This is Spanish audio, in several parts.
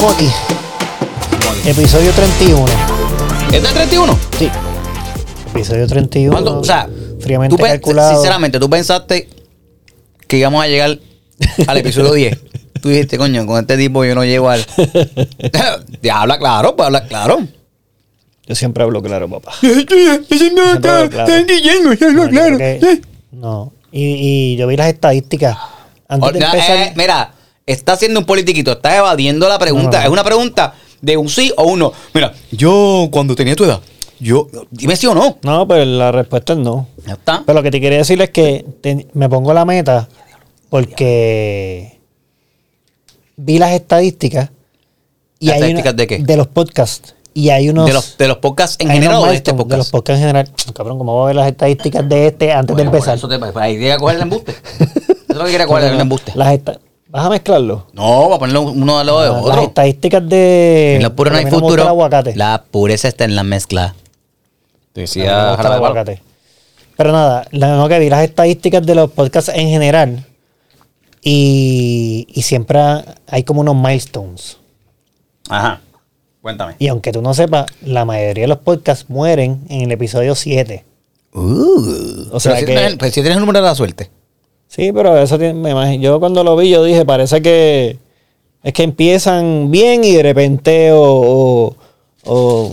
estamos aquí. Episodio 31. ¿Es del 31? Sí. Episodio 31. ¿Cuándo? O sea, fríamente tú calculado. sinceramente, tú pensaste que íbamos a llegar al episodio 10. Tú dijiste, coño, con este tipo yo no llego al. habla claro, pues habla claro. Yo siempre hablo claro, papá. claro. No, yo creo que- no. Y, y yo vi las estadísticas. Antes de empezar. eh, mira, está haciendo un politiquito, está evadiendo la pregunta. No, no. Es una pregunta de un sí o un no. Mira, yo cuando tenía tu edad, yo. Dime sí o no. No, pero la respuesta es no. Ya está. Pero lo que te quería decir es que te- me pongo la meta porque vi las estadísticas. Y ¿Las estadísticas una- de qué? De los podcasts. Y hay unos. de, los, de los podcasts en general o de este milestones, De los podcast. podcasts en general. Cabrón, ¿cómo voy a ver las estadísticas de este antes Bueno, de empezar? Eso te, pues ahí quería coger el embuste. Eso es lo que quería coger el embuste. Las esta- ¿Vas a mezclarlo? No, va a ponerlo uno al lado de Ah, Las otro. estadísticas de. En lo puro no hay futuro. aguacate. La pureza está en la mezcla. Decía el aguacate. Pero nada, la, no, que vi las estadísticas de los podcasts en general. Y, y siempre hay como unos milestones. Ajá. Cuéntame. Y aunque tú no sepas, la mayoría de los podcasts mueren en el episodio 7. Uh, O sea Pero si que- tienes el- pues si tienes el número de la suerte. Sí, pero eso tiene, me imagino. Yo cuando lo vi, yo dije, parece que es que empiezan bien y de repente, o, o- o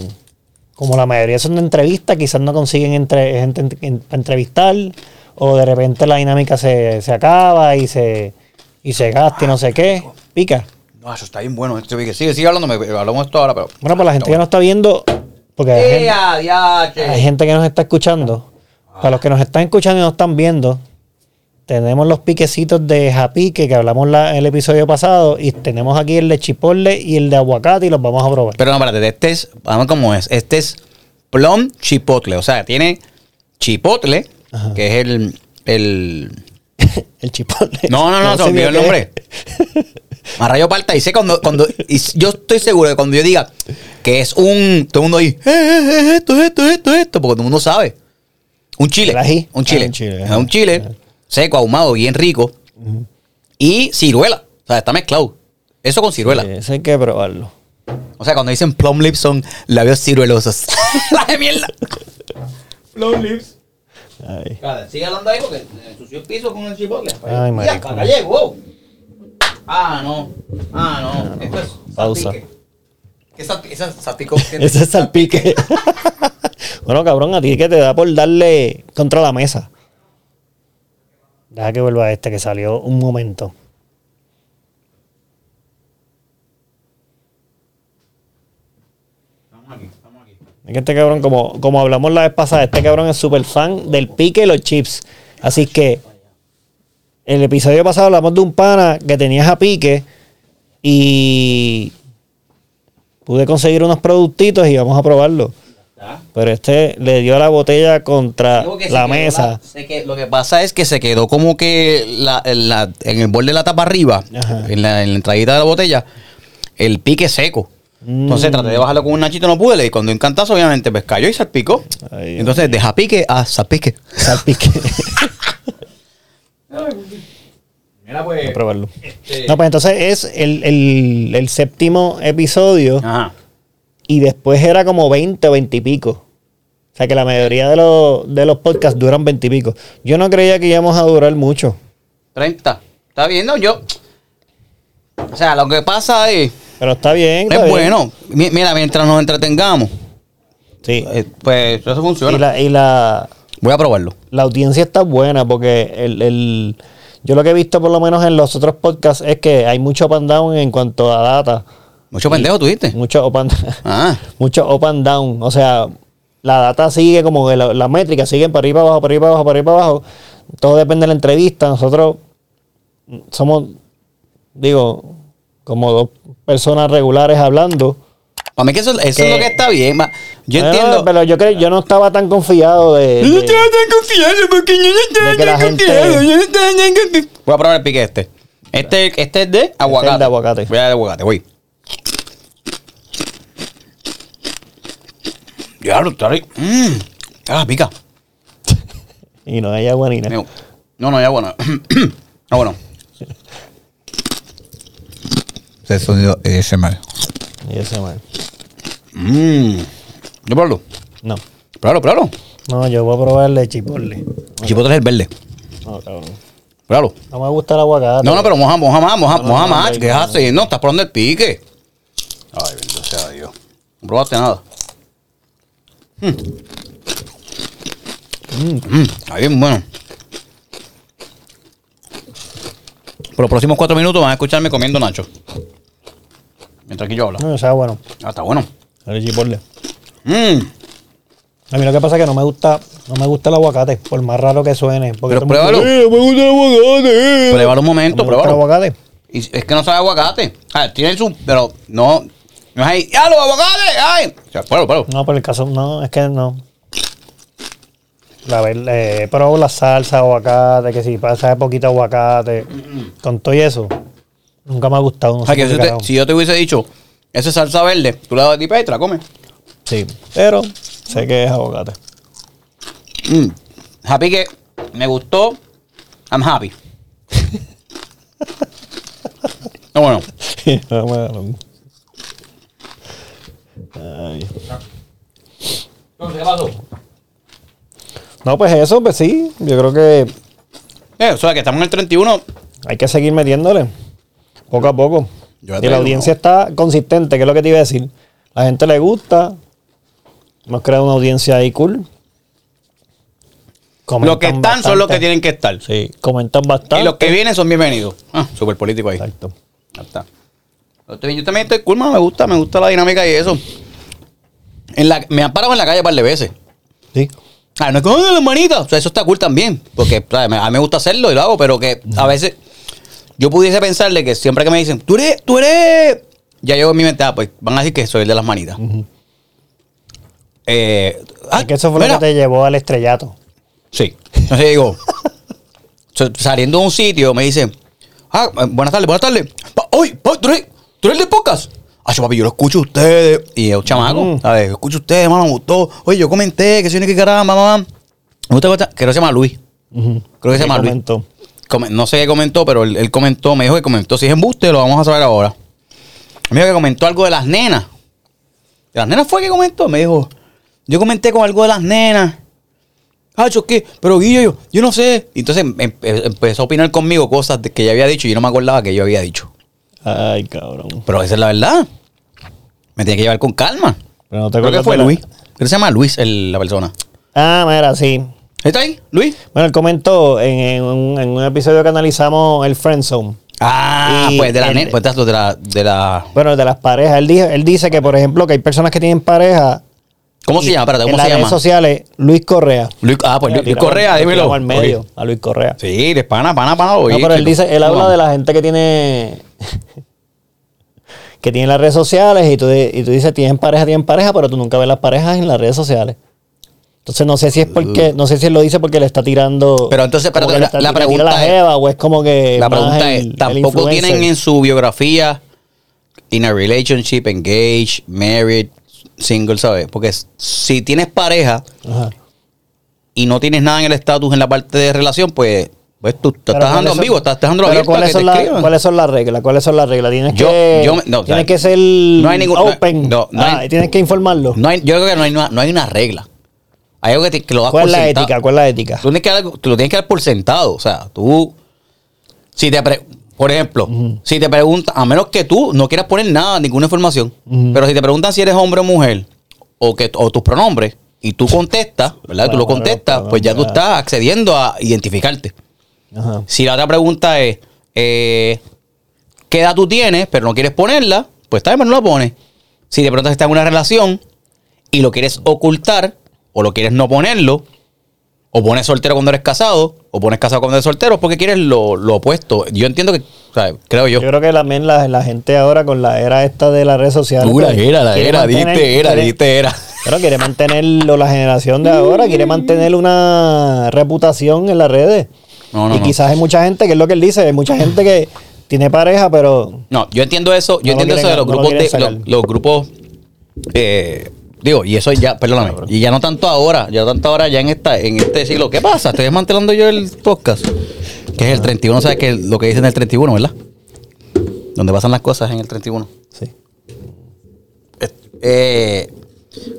como la mayoría son de entrevistas, quizás no consiguen entre, gente en- en- para entrevistar, o de repente la dinámica se, se acaba y se, y se gasta y no sé qué. Pica. No, eso está bien bueno. Sigue, sigue hablando. Hablamos esto ahora, pero. Bueno, pues la gente que no está viendo, porque hay gente, hay gente que nos está escuchando. Para los que nos están escuchando y nos están viendo, tenemos los piquecitos de japique que hablamos la- en el episodio pasado y tenemos aquí el de chipotle y el de aguacate y los vamos a probar. Pero no, espérate, este es, vamos a ver cómo es. Este es plum chipotle. O sea, tiene chipotle, Ajá. que es el. el el chipotle. no, no, no, se sé me olvidó el qué nombre. A rayo parta. Y sé cuando. cuando y yo estoy seguro de cuando yo diga que es un. Todo el mundo ahí. "Eh, eh, eh, esto, esto, esto, esto. Porque todo el mundo sabe. Un chile. Un chile. Ah, un chile, ajá. un chile seco, ahumado, bien rico. Y ciruela. O sea, está mezclado. Eso con ciruela. Sí, ese hay que probarlo. O sea, cuando dicen plum lips son labios ciruelosos. La de mierda. plum lips. Ay. sigue hablando ahí porque ensució el piso con el chipotle. Ay, marico. acá llegó. Ah, no. Ah, no. Esto es Pausa. salpique. ¿Qué salpique? Esa salpicó. Ese es salpique. bueno, cabrón, a ti que te da por darle contra la mesa. Deja que vuelva este que salió un momento. Estamos aquí, estamos aquí. Es que este cabrón, como, como hablamos la vez pasada, este cabrón es súper fan del pique y los chips. Así que el episodio pasado hablamos de un pana que tenía a pique y pude conseguir unos productitos y vamos a probarlo. Pero este le dio la botella contra la mesa. que- lo que pasa es que se quedó como que la- en, la- en el borde de la tapa arriba, en la, en la entradita de la botella, el pique seco. Entonces Mm. traté de bajarlo con un nachito, no pude. Y cuando en cantazo, obviamente, pues cayó y salpicó. Ay, Entonces, deja pique a salpique. Salpique. Mira, pues. a probarlo. No, pues entonces es el, el- el séptimo episodio Ajá. Y después era como 20 o 20 y pico. O sea que la mayoría de los, de los podcasts duran 20 y pico. Yo no creía que íbamos a durar mucho. 30. ¿Está bien? No, yo. O sea, lo que pasa es. Pero está bien. está Es bien. bueno. Mi- Mira, mientras nos entretengamos, Sí. eh, pues eso funciona. Y, la, y la, Voy a probarlo. la audiencia está buena porque el, el- yo lo que he visto por lo menos en los otros podcasts es que hay mucho up and down en cuanto a data. Mucho pendejo, tuviste. Mucho up and, Ah. mucho up and down. O sea, la data sigue como que la- las métricas siguen para arriba, abajo, para arriba, abajo, para arriba, abajo. Todo depende de la entrevista. Nosotros somos, digo, como dos personas regulares hablando. Para mí que eso, eso es lo que está bien. Yo entiendo. Pero yo creo, yo no estaba tan confiado de. Yo no estaba tan confiado porque yo no estaba la tan gente- confiado. Yo no estaba tan confiado. Voy a probar el pique este. Este, este es de aguacate. de aguacate. Voy a dar aguacate, voy. Diablo, está rico. Ah, pica. y no hay agua ni nada. No, no, ya bueno. Ah, bueno. Ese sonido ASMR. Y ese mal. Mmm. ¿Yo probarlo? No. Pruébalo, pruébalo. No, yo voy a probarle chipotle. Chipotle es el verde. No, cabrón. Pruébalo. No me gusta el aguacate. No, no, pero moja, moja más, moja, No, no, moja no, más. no, ¿Qué no, haces? No, estás probando el pique. Ay, bendito sea Dios. No probaste nada. Mm. Mm, Está bien bueno. Por los próximos cuatro minutos van a escucharme comiendo nacho. Mientras que yo hablo. No, sea, bueno. Ah, está bueno. El chipotle. Mm. A mí lo que pasa es que no me gusta, no me gusta el aguacate, por más raro que suene. Porque Pero el pruébalo. "Eh, no me gusta el aguacate. Pruébalo un No momento, me gusta el pruébalo. aguacate. Y es que no sabe aguacate. Ah, tiene su. Pero no. Ahí. ¡Ya, los aguacates! ¡Ay! O sea, pruébalo. No, por el caso, no, es que no. La eh, pero la salsa, aguacate, que si pasa poquito aguacate, con todo y eso, nunca me ha gustado. No sé que si, te- yo te hubiese dicho, esa es salsa verde, tú la das tipa y te la comes. Sí, pero sé que es aguacate. Mm. Happy que me gustó. I'm happy. No, bueno. No, pues eso, pues sí, yo creo que Eh, o sea, que estamos en el 31. hay que seguir metiéndole, poco a poco. Yo ya y la audiencia está consistente, que es lo que te iba a decir. La gente le gusta, hemos creado una audiencia ahí cool. Los que Comentan están son los que bastante. tienen que estar. Sí, comentan bastante. Y los que vienen son bienvenidos. Ah, súper político ahí. Exacto. Ya está. Yo también- yo también estoy cool, mano, me gusta, me gusta la dinámica y eso. En la, me han parado en la calle un par de veces. Sí. Ah, no es como "Ay, las manitas. O sea, eso está cool también. Porque a mí me gusta hacerlo y lo hago, pero que a veces yo pudiese pensarle que siempre que me dicen, tú eres, tú eres. Ya yo en mi mente, ah, pues van a decir que soy el de las manitas. Eh, ah, Es que eso fue mira. lo que te llevó al estrellato. Sí. Entonces digo, saliendo de un sitio, me dicen, ah, eh, buenas tardes, buenas tardes. Pa- pa- ¿tú eres, tú eres el de podcast? Ah, yo, papi, yo lo escucho a ustedes. Y yo, chamaco, Mm. ¿sabes? Yo escucho a ustedes, mano, me gustó. Oye, yo comenté que soy que caramba, mamá. Me gusta, gusta. Creo que se llama Luis. Creo que se llama Luis. Come- no sé qué comentó, pero él, él comentó, me dijo que comentó. Si es embuste, lo vamos a saber ahora. Me dijo que comentó algo de las nenas. ¿De las nenas fue que comentó? Me dijo, yo comenté con algo de las nenas. Ah, yo qué, pero Guillo, yo, yo no sé. Y entonces em- em- empezó a opinar conmigo cosas que yo había dicho y yo no me acordaba que yo había dicho. Ay, cabrón. Pero esa es la verdad. Me tenía que llevar con calma. Pero no te Creo que fue la- Luis. Creo que se llama Luis el- la persona. Ah, mira, sí. ¿Está ahí? ¿Luis? Bueno, él comentó en, en un, en un episodio que analizamos el Friendzone. Ah, Y pues de la, pues de la, de la. Bueno, de las parejas. Él, dijo, él dice que, por ejemplo, que hay personas que tienen pareja. ¿Cómo se llama? Espérate, en ¿cómo las se redes llama? sociales, Luis Correa. Luis, ah, pues Luis, Correa, lo dímelo. al medio, a Luis Correa. Sí, de pana, pana, pana. No, oye, pero él dice, él habla No. de la gente que tiene que tiene las redes sociales y tú, y tú dices, tienen pareja, tienen pareja, pero tú nunca ves las parejas en las redes sociales. Entonces no sé si es porque, no sé si él lo dice porque le está tirando. Pero entonces, le la- la pregunta la es- o es como que. La pregunta el- es, el ¿tampoco tienen en su biografía in a relationship, engaged, married, single, ¿sabes? Porque si tienes pareja Ajá. y no tienes nada en el estatus en la parte de relación, pues, pues tú te estás dejando ¿cuáles en vivo, estás dejando abierto ¿cuáles son, las-. ¿Cuáles son las reglas? ¿Cuáles son las reglas? Tienes Yo- que, yo me- no, tienes o sea, que ser no hay ningún- open. no, no Ah, hay- tienes que informarlo. No hay, yo creo que no hay, una- no hay una regla. Hay algo que, te- que lo das ¿Cuál por es la sentado. ética? ¿Cuál es la ética? Tú, tienes que dar- tú lo tienes que dar por sentado. O sea, tú. Si te pre- por ejemplo, si te preguntan, a menos que tú no quieras poner nada, ninguna información, pero si te preguntan si eres hombre o mujer, o, que, o tus pronombres, y tú contestas, ¿verdad? tú lo contestas, pues ya tú estás accediendo a identificarte. Ajá. Si la otra pregunta es, eh, ¿qué edad tú tienes, pero no quieres ponerla? Pues está bien, no la pones. Si de pronto estás en una relación y lo quieres ocultar, o lo quieres no ponerlo, o pones soltero cuando eres casado, o pones casado cuando eres soltero, porque quieres lo, lo opuesto. Yo entiendo que, o sea, creo yo. Yo creo que también la, la gente ahora con la era esta de las redes sociales. Pues, era, la era, mantener- diste, era, quiere- diste, era. Pero quiere mantenerlo, la generación de ahora quiere mantener una reputación en las redes. No, no, y no. quizás hay mucha gente, que es lo que él dice, hay mucha gente que tiene pareja, pero No, yo entiendo eso, yo entiendo eso de los lo grupos de quieren los, grupos eh, digo, y eso ya, perdóname, y ya no tanto ahora, ya no tanto ahora ya en esta en este siglo. ¿Qué pasa? Estoy desmantelando yo el podcast. Que es el 31, sabes que lo que dicen el 31, ¿verdad? donde pasan las cosas en el 31. Sí. Eh, eh,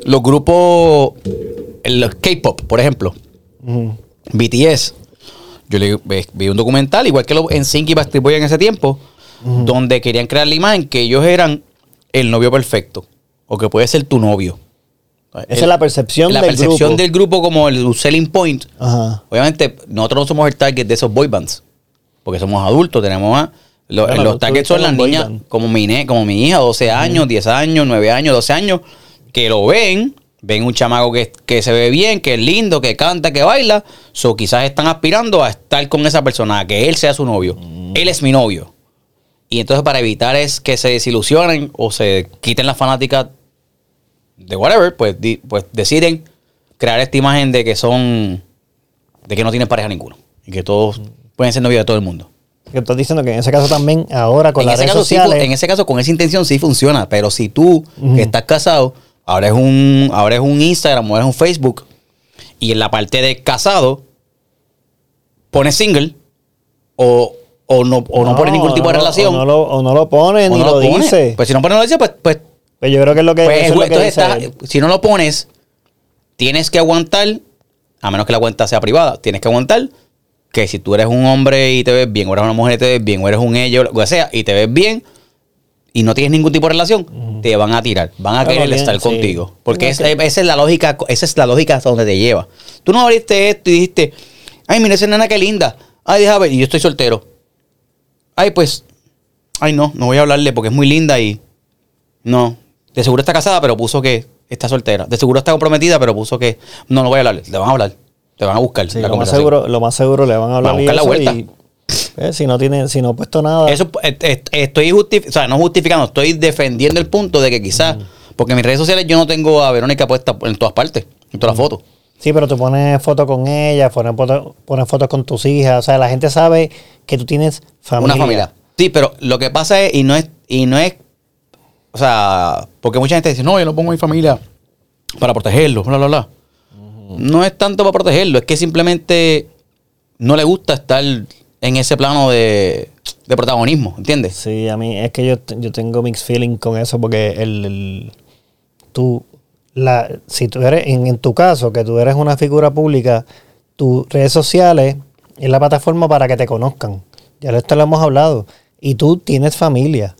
los grupos, el K-pop, por ejemplo. BTS. Yo le, vi un documental, igual que en Sync y Backstreet Boys en ese tiempo, donde querían crear la imagen que ellos eran el novio perfecto. O que puede ser tu novio. Esa es la percepción La del percepción grupo. del grupo como el selling point. Ajá. Obviamente, nosotros no somos el target de esos boy bands. Porque somos adultos, tenemos lo- Bueno, los targets son las boy niñas, como mi, como mi hija, 12 años, 10 años, 9 años, 12 años, que lo ven, ven un chamaco que, que se ve bien, que es lindo, que canta, que baila. So quizás están aspirando a estar con esa persona, a que él sea su novio. Mm. Él es mi novio. Y entonces, para evitar es que se desilusionen o se quiten las fanáticas de whatever, pues, di- pues deciden crear esta imagen de que son. de que no tienen pareja ninguno. Y que todos pueden ser novios de todo el mundo. Que estás diciendo que en ese caso también, ahora con en, las redes caso, sí fu- sociales. en ese caso, con esa intención sí funciona. Pero si tú, que estás casado, ahora es un, ahora es un Instagram o es un Facebook, y en la parte de casado, pones single, o, o no, o no, pones ningún tipo de relación. O no lo, o no lo pone, o ni lo, pones. dice. Pues si no pones lo dice, pues, pues Pues yo creo que es lo que, Pues, es lo que él. si no lo pones, tienes que aguantar, a menos que la cuenta sea privada, tienes que aguantar que si tú eres un hombre y te ves bien, o eres una mujer y te ves bien, o eres un ello, lo que sea, y te ves bien, y no tienes ningún tipo de relación, te van a tirar, van a Claro, querer bien, estar sí. contigo. Porque esa, que- esa es la lógica, esa es la lógica hasta donde te lleva. Tú no abriste esto y dijiste, ay, mira esa nena qué linda. Ay, déjame ver, y yo estoy soltero. Ay, pues, ay, no, no voy a hablarle porque es muy linda y no. De seguro está casada, pero puso que está soltera. De seguro está comprometida, pero puso que no, no voy a hablarle. Te van a hablar. Te van a buscar. Sí, la lo, más seguro, lo más seguro le van a hablar Van a buscar la vuelta. y, eh, si no tiene, si no ha puesto nada. Eso eh, eh, estoy justificando, o sea, no justificando, estoy defendiendo el punto de que quizás, porque en mis redes sociales yo no tengo a Verónica puesta en todas partes, en todas las fotos. Sí, pero tú pones fotos con ella, pones fotos, pones fotos con tus hijas. O sea, la gente sabe que tú tienes familia. Una familia. Sí, pero lo que pasa es, y no es, y no es, o sea, porque mucha gente dice, no, yo no pongo a mi familia para protegerlo, bla, bla, bla. No es tanto para protegerlo, es que simplemente no le gusta estar en ese plano de, de protagonismo, ¿entiendes? Sí, a mí es que yo, yo tengo mixed feeling con eso porque el, tú, la, si tú eres, en, en tu caso, que tú eres una figura pública, tus redes sociales es la plataforma para que te conozcan. Ya esto lo hemos hablado. Y tú tienes familia.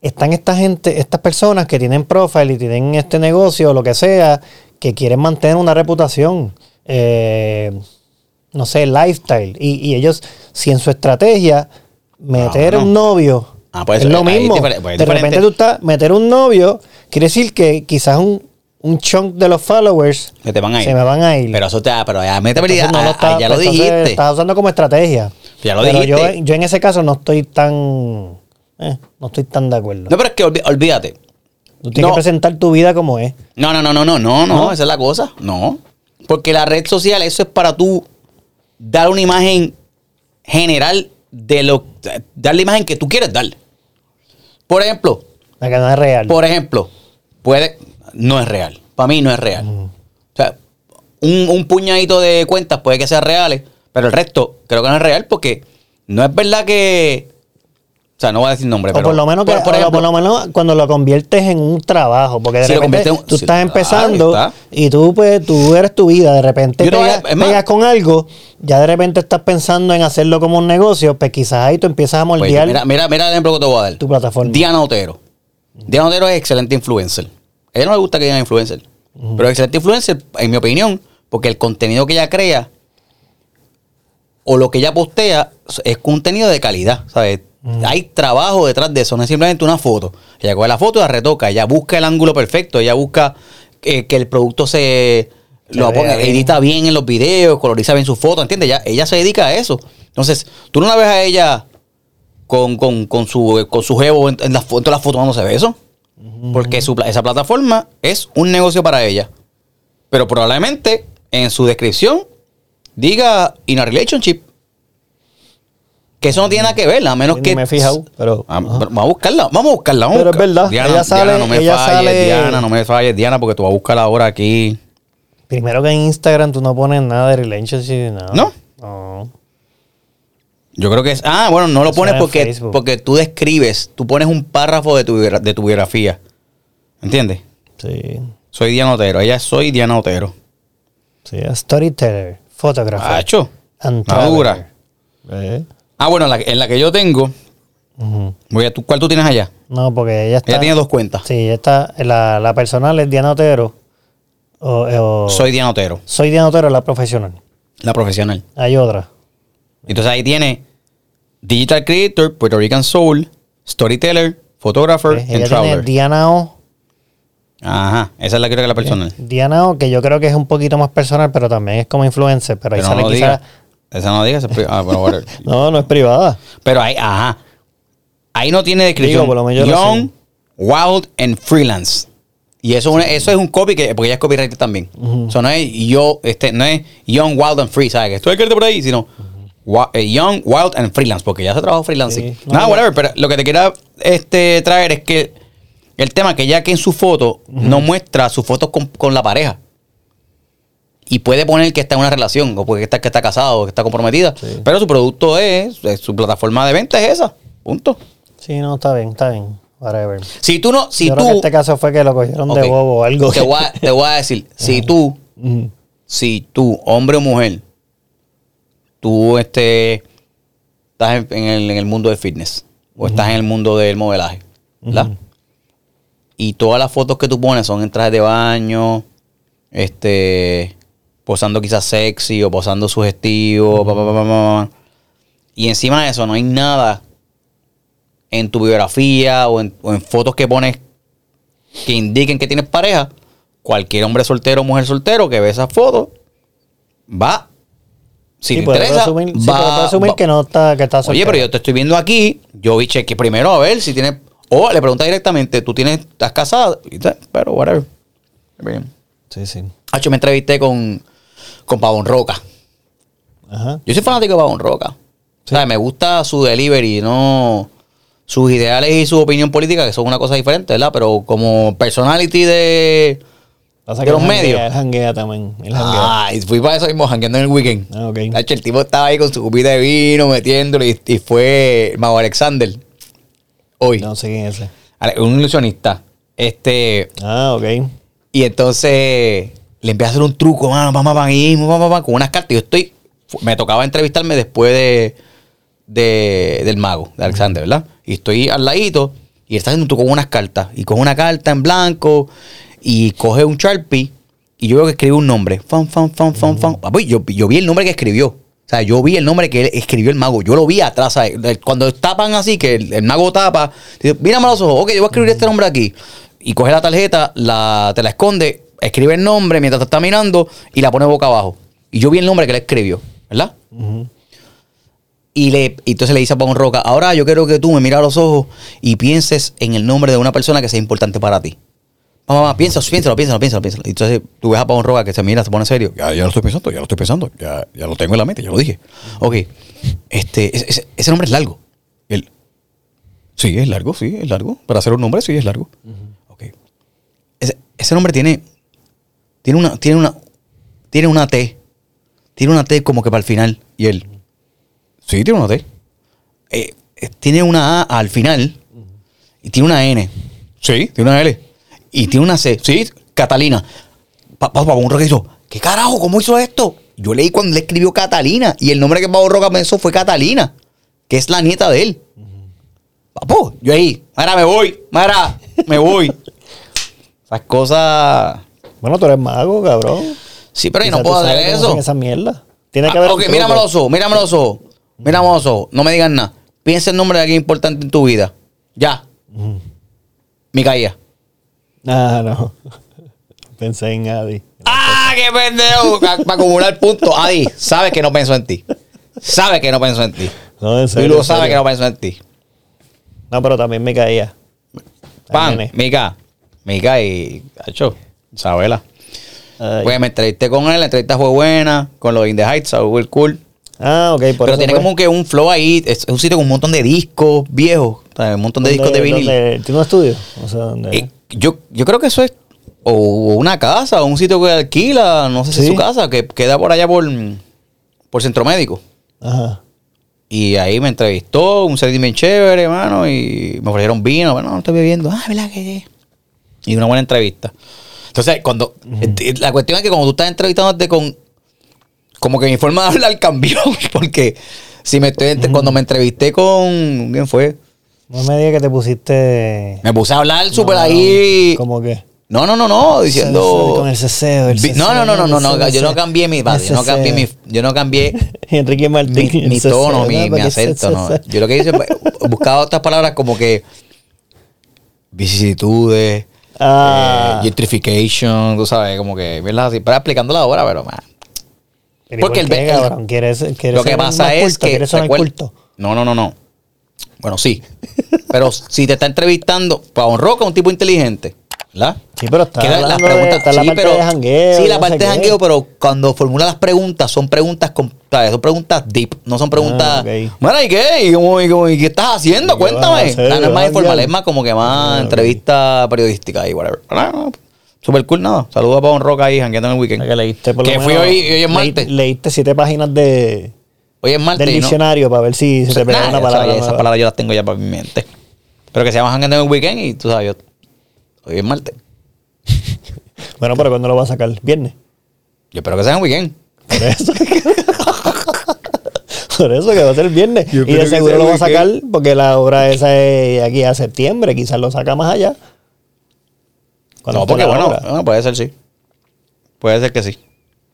Están esta gente, estas personas que tienen profile y tienen este negocio o lo que sea, que quieren mantener una reputación. Eh, no sé, lifestyle. Y, y ellos, si en su estrategia meter Ah, bueno. un novio Ah, pues es lo es mismo. pues es de diferente. repente tú estás, meter un novio, quiere decir que quizás un, un chunk de los followers Que te van a ir. se me van a ir. Pero eso te pero ya, me te Entonces, no lo ah, está- ya lo pues, dijiste. Estás usando como estrategia. Ya lo Pero yo, dijiste. yo en ese caso no estoy tan. eh, no estoy tan de acuerdo. No, pero es que olvídate. Tú tienes no. que presentar tu vida como es. No, no, no, no, no, no, no, ¿No? esa es la cosa. No. Porque la red social, eso es para tú dar una imagen general de lo. Dar la imagen que tú quieres dar. Por ejemplo, La que no es real. por ejemplo, puede. No es real. Para mí no es real. O sea, un, un puñadito de cuentas puede que sean reales, pero el resto creo que no es real porque no es verdad que. O sea, no voy a decir nombre, o pero. por lo menos que, por, por o ejemplo, por lo menos cuando lo conviertes en un trabajo, porque de repente en- tú estás empezando está. y tú pues tú eres tu vida, de repente te a- pegas, es con algo, ya de repente estás pensando en hacerlo como un negocio, pues quizás ahí tú empiezas a Pues, moldear mira, mira, mira el ejemplo que te voy a dar. tu plataforma. Diana Otero. Diana Otero es excelente influencer. A ella no le gusta que digan influencer. Pero es excelente influencer, en mi opinión, porque el contenido que ella crea o lo que ella postea es contenido de calidad, ¿sabes? Hay trabajo detrás de eso, no es simplemente una foto. Ella coge la foto y la retoca, ella busca el ángulo perfecto, ella busca eh, que el producto se lo ponga- bien. edita bien en los videos, coloriza bien sus fotos, ¿entiendes? Ella, ella se dedica a eso. Entonces, tú no la ves a ella con, con, con su con su jevo en, en las fotos, en todas las fotos no se ve eso. Porque su, esa plataforma es un negocio para ella. Pero probablemente en su descripción diga in a relationship. Que eso no tiene nada que ver, a menos que. me he fijado, pero- Ah, ajá. Vamos a buscarla, vamos a buscarla. Vamos Pero es verdad, Diana, ella sale- Diana, no me ella falles, sale- Diana, no me falles, Diana, porque tú vas a buscarla ahora aquí. Primero que en Instagram tú no pones nada de relationship nada. ¿No? No. Yo creo que es. Ah, bueno, no lo pones porque, porque tú describes, tú pones un párrafo de tu, de tu biografía. ¿Entiendes? Sí. Soy Diana Otero. Ella soy Diana Otero. Sí, a storyteller, photographer. Hacho. and Una dura. traveler. Eh, Ah, bueno, en la, en la que yo tengo. Voy a, ¿tú- ¿Cuál tú tienes allá? No, porque ella está. Ella tiene dos cuentas. Sí, está. La, la personal es Diana Otero. O, o- Soy Diana Otero, soy Diana Otero, la profesional. la profesional. Hay otra. Entonces ahí tiene Digital Creator, Puerto Rican Soul, Storyteller, Photographer Eh, and ella tiene Traveler. Diana O. Ajá, esa es la que creo que es la personal. Diana O, que yo creo que es un poquito más personal, pero también es como influencer. Pero ahí no sale quizás. Esa no diga. esa es pri- ah, bueno. No, no es privada. Pero ahí, ajá. Ahí no tiene descripción. Digo, por lo menos yo lo Young, Wild and Freelance. Y eso, una- eso es un copy que, porque ella es copywriter también. Eso no es yo, este, no es Young, Wild and Free, ¿sabes? Que estoy por ahí, sino wa- eh, Young, Wild and Freelance, porque ya se trabaja freelancing. Sí. No, Nada, ya- whatever, pero lo que te quería este, traer es que el tema que ya que en su foto no muestra sus fotos con, con la pareja. Y puede poner que está en una relación, o puede estar que está casado, o que está comprometida. Sí. Pero su producto es, es- su plataforma de venta es esa. Punto. Sí, no, está bien, está bien. Whatever. Si tú no, si yo tú. creo que este caso fue que lo cogieron de bobo o algo. Te voy a, te voy a decir, si tú, si tú, hombre o mujer, tú este, estás en, en el, en el mundo del fitness, o estás en el mundo del modelaje, ¿verdad? Y todas las fotos que tú pones son en trajes de baño, este, posando quizás sexy o posando sugestivo, pa, pa, pa, pa, pa, pa. y encima de eso no hay nada en tu biografía o en, o en fotos que pones que indiquen que tienes pareja, cualquier hombre soltero o mujer soltero que ve esas fotos va. Si Sí, te interesa, presumir, sí, va- puede presumir va- que no está, que está Oye, soltero. pero yo te estoy viendo aquí. Yo vi cheque primero a ver si tienes. O le pregunta directamente, ¿tú tienes, estás tal, Pero, whatever. Bien. Sí, sí. Hacho, me entrevisté con, con Pavón Roca. Ajá. Yo soy fanático de Pavón Roca. O sea, me gusta su delivery, no sus ideales y su opinión política, que son una cosa diferente, ¿verdad? Pero como personality de. Pasa De que los medios. Él janguea también. Él janguea. Ah, y fui para eso mismo, jangueando en el weekend. Ah, ok. Hacho, el tipo estaba ahí con su copita de vino, metiéndole, y, y fue Mago Alexander. Hoy. No sé quién es ese. Un ilusionista. Este. Ah, ok. Y entonces le empieza a hacer un truco, mano, pam, pam, pam, con unas cartas. Yo estoy. Me tocaba entrevistarme después de, de- del mago, de Alexander, ¿verdad? Y estoy al ladito y está haciendo un truco con unas cartas. Y coge una carta en blanco y coge un Sharpie y yo veo que escribe un nombre. Fan, fan, fan, fan, fan. Yo, yo vi el nombre que escribió. O sea, yo vi el nombre que él escribió el mago. Yo lo vi atrás. ¿sabes? Cuando tapan así, que el, el mago tapa, dice, mírame a los ojos. Ok, yo voy a escribir este nombre aquí. Y coge la tarjeta, la, te la esconde, escribe el nombre mientras está mirando y la pone boca abajo. Y yo vi el nombre que él escribió, ¿verdad? Y, le, y entonces le dice a Pablo Roca, ahora yo quiero que tú me mires a los ojos y pienses en el nombre de una persona que sea importante para ti. Mamá, mamá, piensa, piénsalo, piénsalo, piénsalo, piénsalo. Y entonces tú ves a Pablo Roca que se mira, se pone serio. Ya, ya lo estoy pensando, ya lo estoy pensando, ya, ya lo tengo en la mente, ya lo dije. Ok, este, ese, nombre es largo. Sí, es largo, sí, es largo. Para hacer un nombre, sí, es largo. Ok. Ese nombre tiene, tiene una, tiene una, tiene una T. Tiene una T como que para el final. Y él, Sí, tiene una T. Eh, eh, tiene una A al final y tiene una N. Sí, tiene una L. Y tiene una C. Sí, Catalina. Papá, papá, un roca hizo, ¿qué carajo? ¿Cómo hizo esto? Yo leí cuando le escribió Catalina y el nombre que Pablo Roca pensó fue Catalina, que es la nieta de él. Papo, yo ahí, Mara, me voy, Mara, me voy. Esas cosas. Bueno, tú eres mago, cabrón. Sí, pero yo no puedo hacer eso. esa mierda. Tiene que Ah, haber. ok, mírame los ojos, mírame los ojos. Mírame los ojos. No me digan nada. Piensa el nombre de alguien importante en tu vida. Ya. Micaía. Ah, no. Pensé en Adi. ¡Ah, qué pendejo! Para acumular puntos. Adi, sabes que no pienso en ti. Sabes que no pienso en ti. No, en Y serio. lo en sabes que no pienso en ti. No, pero también me caía. Pan. Mica. Mica y. Hacho, Isabela. Ay. Pues me entrevisté con él, la entrevista fue buena. Con los In the Heights, Will Cool. Ah, ok, por Pero eso tiene fue. como que un flow ahí. Es un sitio con un montón de discos viejos. o sea, un montón de discos de ¿Dónde- vinil. ¿Tiene un estudio? O sea, ¿dónde? Eh, yo, yo creo que eso es o una casa o un sitio que alquila, no sé si es su casa, que queda por allá por, por Centro Médico. Ajá. Y ahí me entrevistó, un setting bien chévere, hermano, y me ofrecieron vino, bueno, no estoy bebiendo. Ah, ¿verdad que Y una buena entrevista. Entonces, cuando. eh, La cuestión es que cuando tú estás entrevistándote con. Como que mi forma de hablar cambió. Porque si me estoy. Cuando me entrevisté con. ¿Quién fue? No me digas que te pusiste. Me puse a hablar súper No, ahí. ¿Cómo que? No, no, no, no, diciendo. Con el ceseo. El Vi- ceseo, no, no, no, no, no, yo no cambié mi no cambié mi, yo no cambié Enrique Martín. mi ceseo, tono, mi, mi acento, no. Yo lo que hice fue buscaba otras palabras como que vicisitudes, Ah. eh, gentrification, tú sabes, como que, ¿verdad? Así, para explicando la obra, pero man, Pero porque ¿y el quieres lo que pasa es culto? que ¿Quieres sonar recuer- culto? No, no, no, no. Bueno, sí. Pero si te está entrevistando, Pavón Roca es un tipo inteligente, ¿verdad? Sí, pero está Que la- hablando de- está la parte de jangueo, Sí, la no parte de jangueo, pero cuando formula las preguntas, son preguntas con, son preguntas deep, no son preguntas. Ah. Bueno, ¿y qué? ¿Y, cómo- y cómo- y qué estás haciendo? ¿Y qué vas a Cuéntame. hacer? No, no es más ¿Vas a informal, es más como que más Ah, entrevista periodística y whatever. Ah, no, Super cool, nada. Saludos a Pavón Roca ahí, jangueando en el weekend. Que leíste por lo Que fui hoy, hoy es leí- martes. Leíste siete páginas de, Hoy es martes. del no- diccionario para ver si se te pega Nah, una palabra. Esas palabras yo las tengo ya para mi mente. Pero que se llama Hanging en el Weekend y tú sabes, yo, hoy es martes. Bueno, pero ¿cuándo lo vas a sacar? ¿Viernes? Yo espero que sea en weekend. Por eso. Por eso que va a ser el viernes. Yo Y de seguro lo va a sacar porque la obra esa es aquí a septiembre. Quizás lo saca más allá. No, porque bueno, bueno, puede ser sí. Puede ser que sí.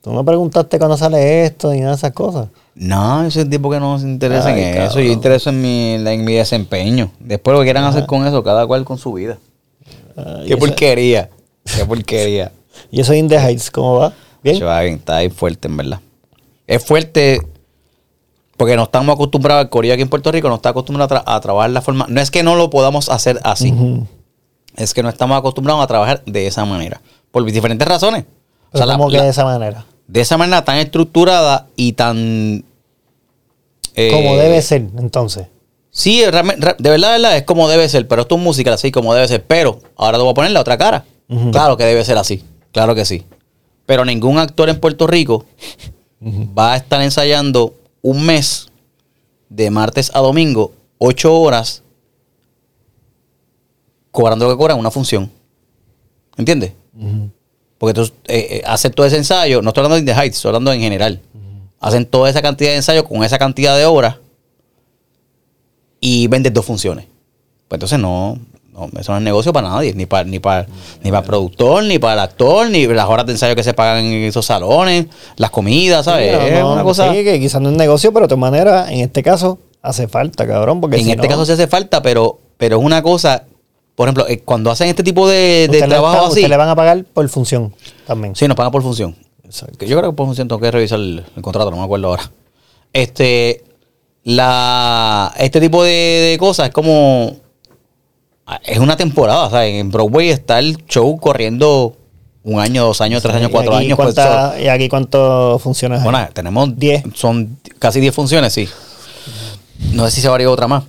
Tú me preguntaste cuándo sale esto y nada de esas cosas. No, ese tipo que no se interesa Ay, en eso. cabrón. Yo intereso en mi, en mi desempeño. Después lo que quieran hacer con eso, cada cual con su vida. Qué porquería. Qué porquería. Y eso in the Heights, ¿cómo va? ¿Bien? Chaval, Está ahí fuerte, en verdad. Es fuerte porque no estamos acostumbrados, el corillo aquí en Puerto Rico no está acostumbrado a, tra- a trabajar la forma. No es que no lo podamos hacer así. Es que no estamos acostumbrados a trabajar de esa manera. Por diferentes razones. O sea, la- ¿Cómo que la- de esa manera? de esa manera tan estructurada y tan... eh, Como debe ser, entonces. Sí, de verdad, de verdad, es como debe ser. Pero esto es música así como debe ser. Pero ahora te voy a poner la otra cara. Claro que debe ser así. Claro que sí. Pero ningún actor en Puerto Rico va a estar ensayando un mes de martes a domingo, ocho horas, cobrando lo que cobra en una función. ¿Entiendes? Porque tú eh, eh, haces todo ese ensayo, no estoy hablando de The Heights, estoy hablando en general. Hacen toda esa cantidad de ensayos con esa cantidad de horas y vendes dos funciones. Pues entonces no, no eso no es negocio para nadie, ni para, ni para, ni para el productor, ni para el actor, ni las horas de ensayo que se pagan en esos salones, las comidas, ¿sabes? Sí, es no, una cosa. Sí, que quizás no es negocio, pero de todas maneras, en este caso, hace falta, cabrón. Porque en si este no, caso se hace falta, pero, pero es una cosa, por ejemplo, eh, cuando hacen este tipo de, de trabajo está- así, usted le van a pagar por función también. Sí, nos pagan por función. Exacto. Yo creo que por función tengo que revisar el, el contrato, no me acuerdo ahora. Este, la, este tipo de, de cosas es como, es una temporada, ¿sabes? En Broadway está el show corriendo un año, dos años, tres años, ¿Y cuatro años. pues, cuánta- ¿Y aquí cuántas funciones hay? bueno, tenemos Diez. Son casi 10 funciones, sí. No sé si se varía otra más.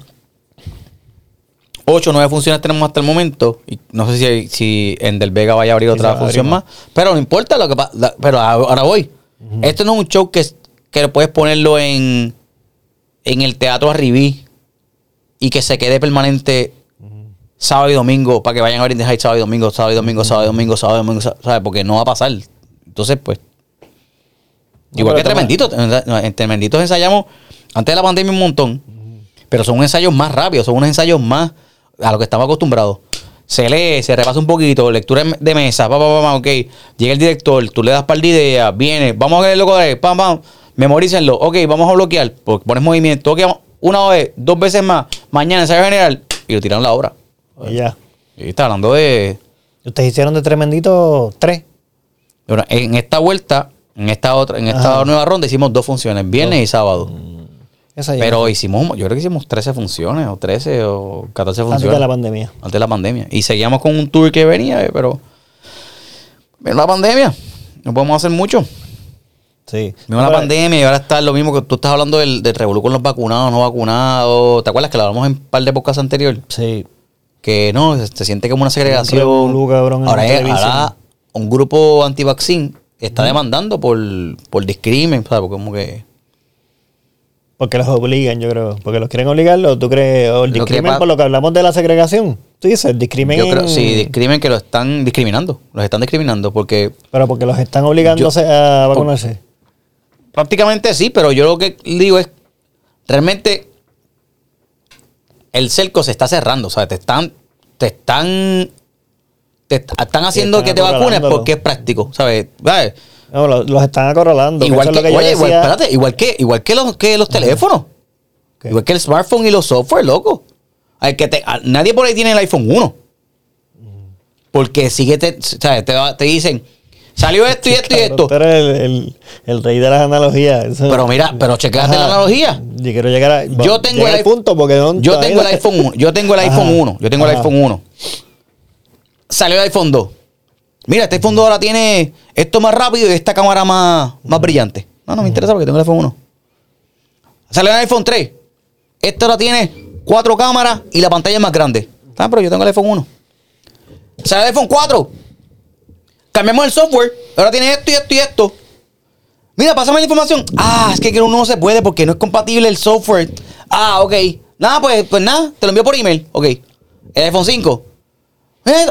8 o 9 funciones tenemos hasta el momento. Y no sé si, si en Del Vega vaya a abrir otra función más. más. Pero no importa lo que pasa. Pero ahora voy. Esto no es un show que, que puedes ponerlo en, en el teatro Arribí y que se quede permanente sábado y domingo para que vayan a ver Heights sábado y domingo, sábado y domingo, sábado y domingo, sábado y domingo, sa- ¿sabes? Porque no va a pasar. Entonces, pues, No, Igual que Tremenditos. En Tremenditos ensayamos antes de la pandemia un montón. Pero son ensayos más rápidos, son unos ensayos más a lo que estamos acostumbrados. Se lee, se repasa un poquito, lectura de mesa, pa, pa, pa, pa, ok. Llega el director, tú le das par de ideas, viene, vamos a ver loco de pam, pam, memorícenlo, ok, vamos a bloquear, porque pones movimiento, ok, una vez, dos veces más, mañana ensayo general, y lo tiran la obra. Ya. Y está hablando de, Ustedes hicieron de tremendito tres. Bueno, en esta vuelta, en esta otra, en esta Ajá. nueva ronda hicimos dos funciones, viernes y sábado. Esa ya. Pero hicimos, yo creo que hicimos 13 funciones, o 13 o 14 antes funciones. de la pandemia. antes de la pandemia. Y seguíamos con un tour que venía, eh, pero. Vino la pandemia. No podemos hacer mucho. Sí. Vino la Pero- pandemia y ahora está lo mismo que tú estás hablando del, del revolú con los vacunados, no vacunados. ¿Te acuerdas que lo hablamos en un par de podcasts anterior? Sí. Que no, se, se siente como una segregación. revolú, cabrón, ahora, es- ahora un grupo anti-vaccine está demandando por, por discrimen, ¿sabes? Porque como que. Porque los obligan, yo creo. Porque los quieren obligar, o tú crees, o el Lo discrimen pa- por lo que hablamos de la segregación. Tú dices, el discrimen. Yo creo, sí, discrimen que lo están discriminando. Los están discriminando porque Pero porque los están obligándose a vacunarse. Prácticamente sí, pero yo lo que digo es, realmente el cerco se está cerrando, ¿sabes? Te están, te están, te est- están haciendo están que te vacunes porque es práctico, ¿sabes? ¿Sabes? No, lo- los están acorralando. Igual que, oye, igual, espérate, igual que, igual que los, que los teléfonos. Igual que el smartphone y los software, loco. Al que te- a- nadie por ahí tiene el iPhone 1. Porque sigue, te, ¿sabes? te, te dicen, salió esto y esto y esto. Tú eres el, el- el rey de las analogías. Eso- Pero mira, pero chequéate Ajá. la analogía. Yo quiero llegar a. Yo tengo el punto porque no, Yo tengo el iPhone 1. Yo tengo el Ajá. iPhone 1. Yo tengo el Ajá. iPhone 1. Salió el iPhone 2. Mira, este iPhone 2 ahora tiene esto más rápido y esta cámara más, más brillante. No, no me interesa porque tengo el iPhone 1. Salió el iPhone 3. Este ahora tiene cuatro cámaras y la pantalla es más grande. Ah, pero yo tengo el iPhone 1. Salió el iPhone 4. Cambiamos el software. Ahora tiene esto y esto y esto. Mira, pásame la información. Ah, es que uno no se puede porque no es compatible el software. Ah, ok. Nada, pues, pues nada, te lo envío por email. Ok. El iPhone 5. Eh,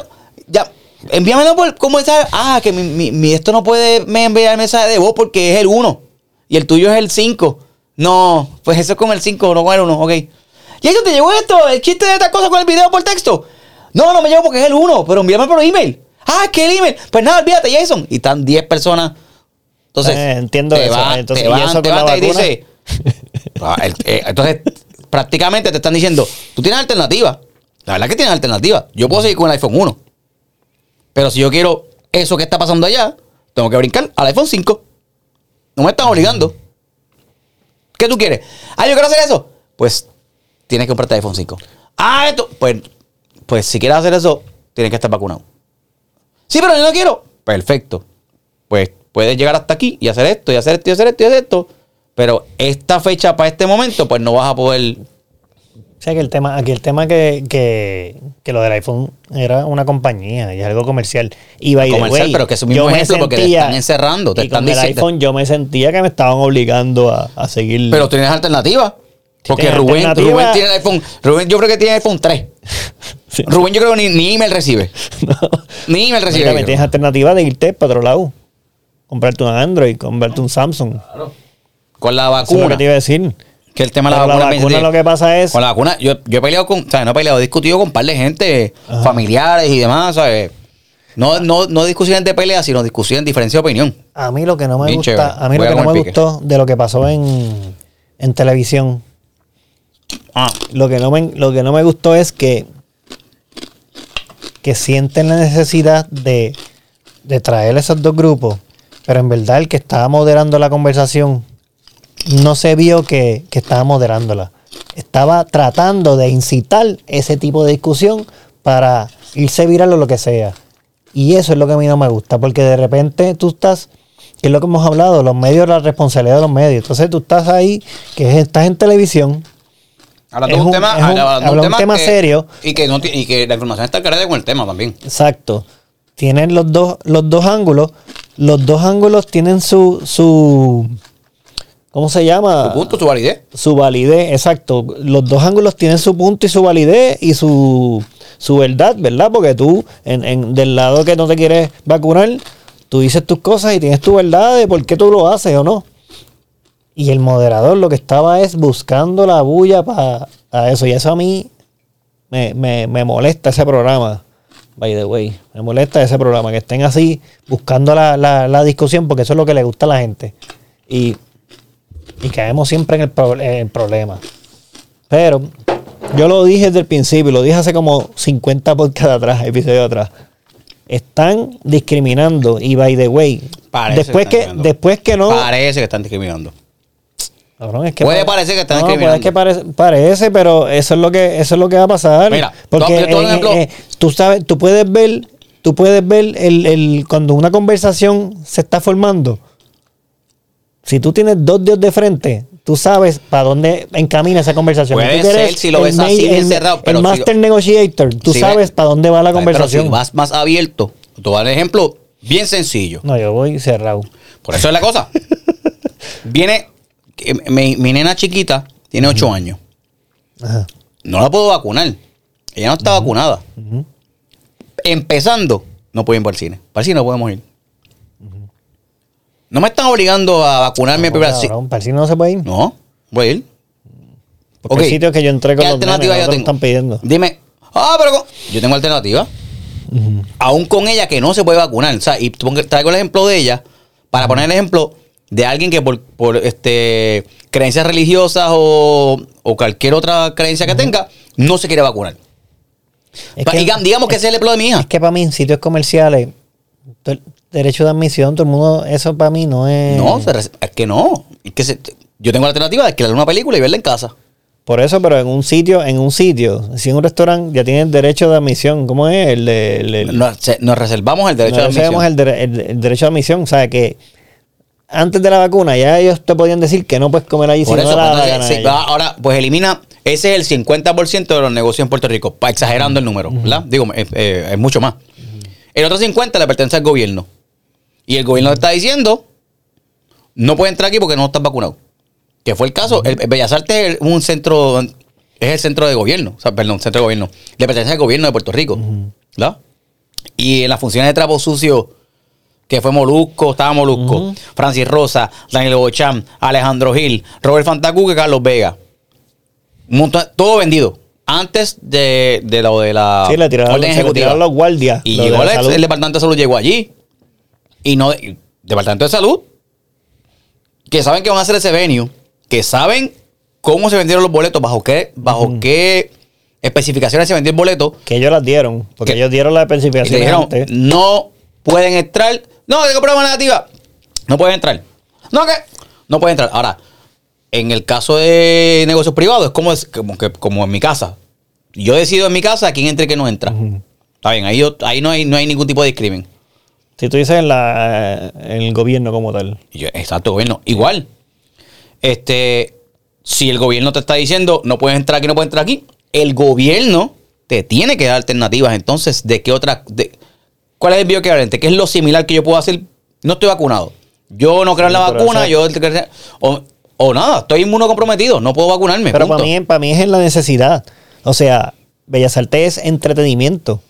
ya, envíamelo por cómo está. Ah, que mi, mi- mi- esto no puede me enviar el mensaje de voz porque es el 1. Y el tuyo es el 5. No, pues eso es con el 5, no con el 1. Ok. ¿Y eso te llegó esto? ¿El chiste de esta cosa con el video por texto? No, no me llegó porque es el 1, pero envíame por email. Ah, es el email. Pues nada, olvídate, Jason. Y están 10 personas. Entonces, Eh, entiendo te eso. va- Entonces, te ¿y eso te van y dice, Ah, eh, entonces, prácticamente te están diciendo, tú tienes alternativa. La verdad que tienes alternativa. Yo puedo seguir con el iPhone 1. Pero si yo quiero eso que está pasando allá, tengo que brincar al iPhone 5. No me están obligando. ¿Qué tú quieres? Ah, yo quiero hacer eso. Pues tienes que comprarte el iPhone 5. Ah, esto. Pues, pues si quieres hacer eso, tienes que estar vacunado. Sí, pero yo no quiero. Perfecto. Pues puedes llegar hasta aquí y hacer esto, y hacer esto, y hacer esto, y hacer esto. Pero esta fecha para este momento, pues no vas a poder. O sea que el tema, aquí el tema que, que, que lo del iPhone era una compañía y es algo comercial. Y by the Comercial, way, pero que es un mismo ejemplo porque te están encerrando, te y están con el diciendo- iPhone yo me sentía que me estaban obligando a, a seguir. Pero tienes alternativa. Porque Rubén. Rubén tiene el iPhone. Rubén, yo creo que tiene iPhone 3. Sí. Rubén, yo creo que ni, ni email recibe. No. Ni email recibe. Mira, tienes alternativa de irte para otro lado. Comprarte un Android, comprarte un Samsung. Con la Eso es lo vacuna. que te iba a decir. Que el tema de la Pero la vacuna. vacuna lo que pasa es- Con la vacuna, yo, yo he peleado con. ¿sabes? No he peleado, he discutido con un par de gente, Ajá. familiares y demás, ¿sabes? No, no, no discusiones de pelea, sino discusiones de diferencia de opinión. A mí lo que no me Bien gusta, chévere. a mí lo Voy que no me gustó de lo que pasó en, en televisión, Ah. lo que no me, lo que no me gustó es que, que sienten la necesidad de, de traer esos dos grupos, pero en verdad el que estaba moderando la conversación no se vio que, que estaba moderándola. Estaba tratando de incitar ese tipo de discusión para irse viral o lo que sea. Y eso es lo que a mí no me gusta, porque de repente tú estás, que es lo que hemos hablado, los medios, la responsabilidad de los medios. Entonces tú estás ahí, que es- estás en televisión, Hablando de un, un- tema, es un- hablando un tema que- serio. Y que, no, ti- y que la información está cargada con el tema también. Exacto. Tienen los dos, los dos ángulos. Los dos ángulos tienen su, su ¿cómo se llama? Tu punto, su validez. Su validez, exacto. Los dos ángulos tienen su punto y su validez y su, su verdad, ¿verdad? Porque tú, en, en- del lado que no te quieres vacunar, tú dices tus cosas y tienes tu verdad de por qué tú lo haces o no. Y el moderador lo que estaba es buscando la bulla para eso. Y eso a mí me, me, me molesta ese programa. By the way, me molesta ese programa, que estén así buscando la, la, la discusión, porque eso es lo que le gusta a la gente. Y, y caemos siempre en el, pro- en el problema. Pero yo lo dije desde el principio, lo dije hace como 50 podcasts atrás, episodios atrás. Están discriminando y by the way, Parece después que después que no, Parece que están discriminando. Cabrón, es que Puede pa- parecer que están no, puede que parece, parece, pero eso es lo que eso es lo que va a pasar. Mira, porque eh, ejemplo. eh, tú sabes, tú puedes ver, tú puedes ver el, el- cuando una conversación se está formando. Si tú tienes dos dios de frente, tú sabes para dónde encamina esa conversación. Puede tú ser si lo ves así, el- cerrado, pero el si- master negotiator, tú Si sabes ves- para dónde va la Pero conversación. si vas más abierto, te voy a dar un ejemplo bien sencillo. No, yo voy cerrado. Por eso es la cosa. Viene, mi, mi nena chiquita tiene 8 años. Ajá. No la puedo vacunar. Ella no está vacunada. Empezando, no puede ir para el cine. Para el cine no podemos ir. No me están obligando a vacunarme que, Sí. cabrón, ¿Para el cine no se puede ir? No, voy a ir. Porque Ok. hay sitios que yo entré con ¿Qué los alternativa nenes, yo no tengo? están pidiendo. Dime, ah, pero con- yo tengo alternativa. Aún con ella que no se puede vacunar. O sea, y traigo el ejemplo de ella para poner el ejemplo de alguien que por, por, este, creencias religiosas o, o cualquier otra creencia que tenga, no se quiere vacunar. Pa- que- diga- digamos que ese es el ejemplo de mi hija. Es que para mí, en sitios comerciales, derecho de admisión, todo el mundo, eso para mí no es. No, es que no. Es que se- yo tengo la alternativa de alquilar una película y verla en casa. Por eso, pero en un sitio, en un sitio, si en un restaurante ya tienen derecho de admisión, ¿cómo es? El de. el- el- Nos, se- nos reservamos el derecho de admisión. el, dere- el- el derecho de admisión. O sea, que antes de la vacuna ya ellos te podían decir que no puedes comer allí Por si eso, no la gana sí, ahora, pues elimina, ese es el 50% de los negocios en Puerto Rico, pa- exagerando el número, ¿verdad? Digo, es, eh, es mucho más. El otro 50% le pertenece al gobierno. Y el gobierno está diciendo, no puede entrar aquí porque no estás vacunado. Que fue el caso, el, el Bellas Artes es un centro, es el centro de gobierno, o sea, perdón, centro de gobierno. Le pertenece al gobierno de Puerto Rico, ¿verdad? Y en las funciones de trapo sucio, que fue Molusco, estaba Molusco, Francis Rosa, Daniel Bocham, Alejandro Gil, Robert Fantacuque, Carlos Vega. Un montón- todo vendido. Antes de, de lo de la Sí, le tiraron, orden le ejecutiva. los guardias. Y de llegó la el, el Departamento de Salud, llegó allí. Y no, y Departamento de Salud, que saben que van a hacer ese venue, que saben cómo se vendieron los boletos, bajo qué, bajo qué especificaciones se vendió el boleto. Que ellos las dieron. Porque Que- ellos dieron la Y te especificación dijeron, antes. no pueden entrar. No, tengo prueba negativa. No pueden entrar. No, que no pueden entrar. Ahora, en el caso de negocios privados, es como, es, como, que, como en mi casa. Yo decido en mi casa quién entra y quién no entra. Está bien, ahí, yo- ahí no, hay, no hay ningún tipo de discrimen. Si tú dices en, la, en el gobierno como tal. Yo, exacto, gobierno. Igual. Este, si el gobierno te está diciendo no puedes entrar aquí, no puedes entrar aquí, el gobierno te tiene que dar alternativas. Entonces, ¿de qué otra? De, ¿Cuál es el bioequivalente? ¿Qué es lo similar que yo puedo hacer? No estoy vacunado. Yo no creo en la pero vacuna, yo o, o nada, estoy inmunocomprometido, no puedo vacunarme. Pero punto. para mí, para mí es en la necesidad. O sea, Bellas Artes es entretenimiento.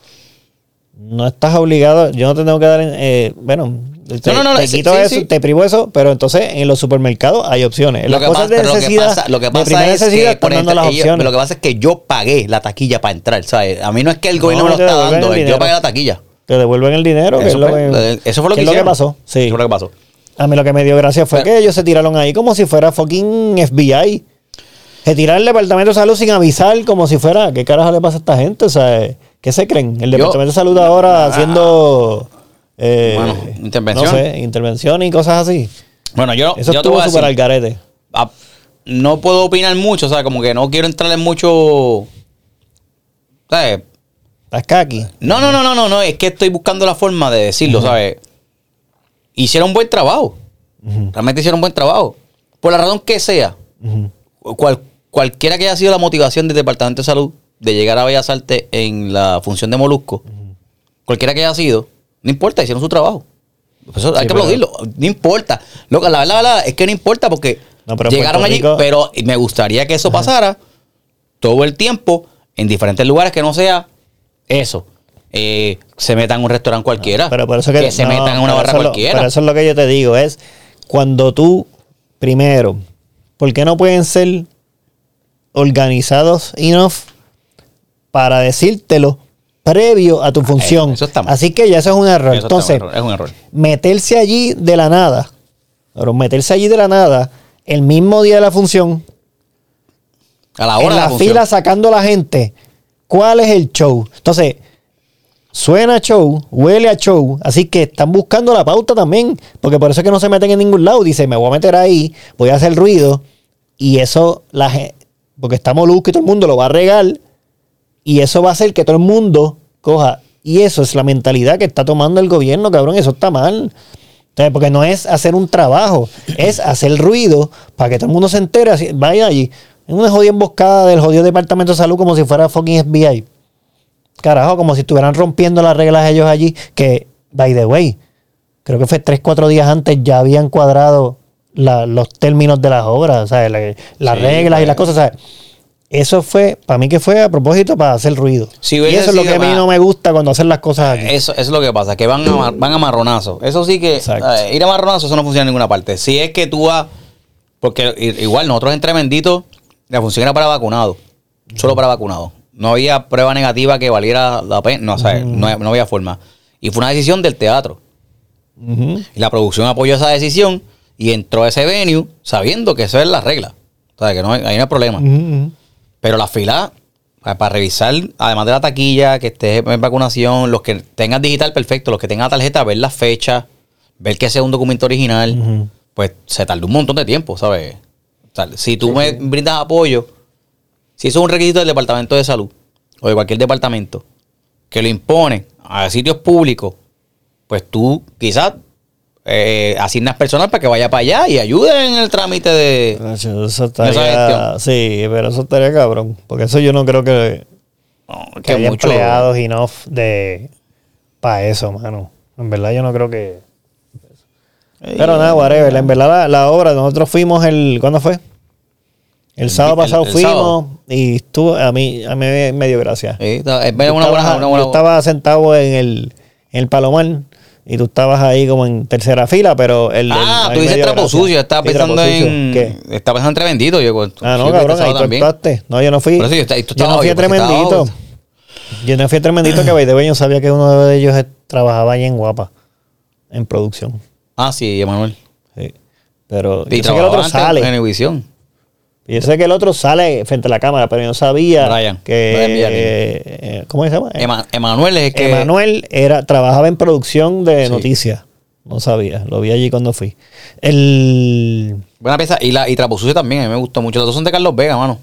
No estás obligado, yo no te tengo que dar, eh, bueno, te, No, no, no, te quito sí, eso, sí. te privo eso, pero entonces en los supermercados hay opciones. Lo las que, cosas pasa, de pero lo que necesidad, pasa, lo que de pasa primera es que están por dando ejemplo, las ellos- opciones. lo que pasa es que yo pagué la taquilla para entrar, ¿sabes? A mí no es que el gobierno No, me lo está dando, yo pagué la taquilla. Te devuelven el dinero, que Eso es lo fue, que, eso fue lo que, es lo que hicieron. pasó. Sí. Eso fue lo que pasó. A mí lo que me dio gracia fue Pero- que ellos se tiraron ahí como si fuera fucking FBI. Se tiraron el Departamento de Salud sin avisar, como si fuera, ¿qué carajo le pasa a esta gente? O sea, ¿qué se creen? El Yo- Departamento de Salud ahora haciendo... eh, Bueno, intervención. No sé, intervención y cosas así. Bueno, yo, Eso yo estuvo a súper al garete. ah, no puedo opinar mucho, o sea, como que no quiero entrar en mucho. ¿Sabes? Estás kaki. No, no, no, no, no, no, es que estoy buscando la forma de decirlo, ¿sabes? Hicieron un buen trabajo. Realmente hicieron un buen trabajo. Por la razón que sea, cual- cualquiera que haya sido la motivación del Departamento de Salud de llegar a Bellas Artes en la función de Molusco, cualquiera que haya sido, no importa, hicieron su trabajo. Eso hay Sí, que pero- aplaudirlo, no importa. Loca, la verdad, la verdad es que no importa porque No, llegaron allí, Rico- pero me gustaría que eso pasara todo el tiempo en diferentes lugares que no sea eso. Eh, se metan en un restaurante cualquiera. Pero por eso que, se no, metan en una barra es lo- cualquiera. pero eso es lo que yo te digo, es cuando tú, primero, ¿por qué no pueden ser organizados enough para decírtelo previo a tu función? eso está mal. Así que ya eso es un error. Eso Entonces, es un error. meterse allí de la nada, pero meterse allí de la nada, el mismo día de la función, A la hora en de la, la función. fila sacando a la gente. ¿Cuál es el show? Entonces, suena show, huele a show, así que están buscando la pauta también, porque por eso es que no se meten en ningún lado. Dice, me voy a meter ahí, voy a hacer ruido, y eso, la gente, porque está Molusco y todo el mundo lo va a regar, y eso va a hacer que todo el mundo coja. Y eso es la mentalidad que está tomando el gobierno, cabrón, eso está mal. Entonces, porque no es hacer un trabajo, es hacer ruido para que todo el mundo se entere. vaya allí. Es una jodida emboscada del jodido Departamento de Salud como si fuera fucking FBI. Carajo, como si estuvieran rompiendo las reglas ellos allí. Que, by the way, creo que fue 3, 4 días antes ya habían cuadrado la- los términos de las obras, la- las Sí, reglas y pues. las cosas. o sea, eso fue, para mí que fue a propósito para hacer ruido. Si y eso es lo que a mí no me gusta cuando hacen las cosas aquí. Eso, eso es lo que pasa, que van a, van a marronazo. Eso sí que eh, ir a marronazo, eso no funciona en ninguna parte. Si es que tú vas, porque igual nosotros en Tremendito, la función era para vacunados, solo para vacunados. No había prueba negativa que valiera la pena, no, o sea, no, no había forma. Y fue una decisión del teatro. Y la producción apoyó esa decisión y entró a ese venue sabiendo que eso es la regla. O sea, que no hay, ahí no hay problema. Pero la fila, pa- para revisar, además de la taquilla, que esté en vacunación, los que tengan digital, perfecto. Los que tengan tarjeta, ver la fecha, ver que sea un documento original, pues se tardó un montón de tiempo, ¿sabes? Sea, si tú me brindas apoyo, si eso es un requisito del Departamento de Salud o de cualquier departamento que lo impone a sitios públicos, pues tú quizás eh, asignas personal para que vaya para allá y ayude en el trámite de... Esa gestión. sí, pero eso estaría cabrón. Porque eso yo no creo que, No, que que haya mucho- empleados enough de para eso, mano. En verdad yo no creo que... Pero nada, whatever. En verdad la, la obra, nosotros fuimos el... ¿Cuándo fue? El, El- sábado pasado el fuimos sábado. y estuvo, a mí, a mí me dio gracia. Sí, está- es Tú una buena, una buena- Yo estaba sentado en el, en el Palomar y tú estabas ahí como en tercera fila, pero el... Ah, el- tú dices trapo gracia. sucio. Estaba Sí, pensando en. ¿Qué? Estaba pensando en tremendito. Yo, pues, Ah, no, sí, cabrón, ahí tú actuaste. No, yo no fui. Yo estaba- tú yo no fui Tremendito. Yo no fui a Tremendito que yo sabía que uno de ellos trabajaba ahí en Guapa, en producción. Ah, sí, Emanuel. Sí. Pero Y yo sé que el otro sale. en Univisión. Yo sé que el otro sale frente a la cámara, pero yo no sabía Brian. que... Brian eh, eh, ¿Cómo se llama? Ema- Emanuel es el que. Emanuel era, trabajaba en producción de Sí. noticias. No sabía, lo vi allí cuando fui. El... Buena pieza. Y, la, y Trapo Sucio también, a mí me gustó mucho. Los dos son de Carlos Vega, mano.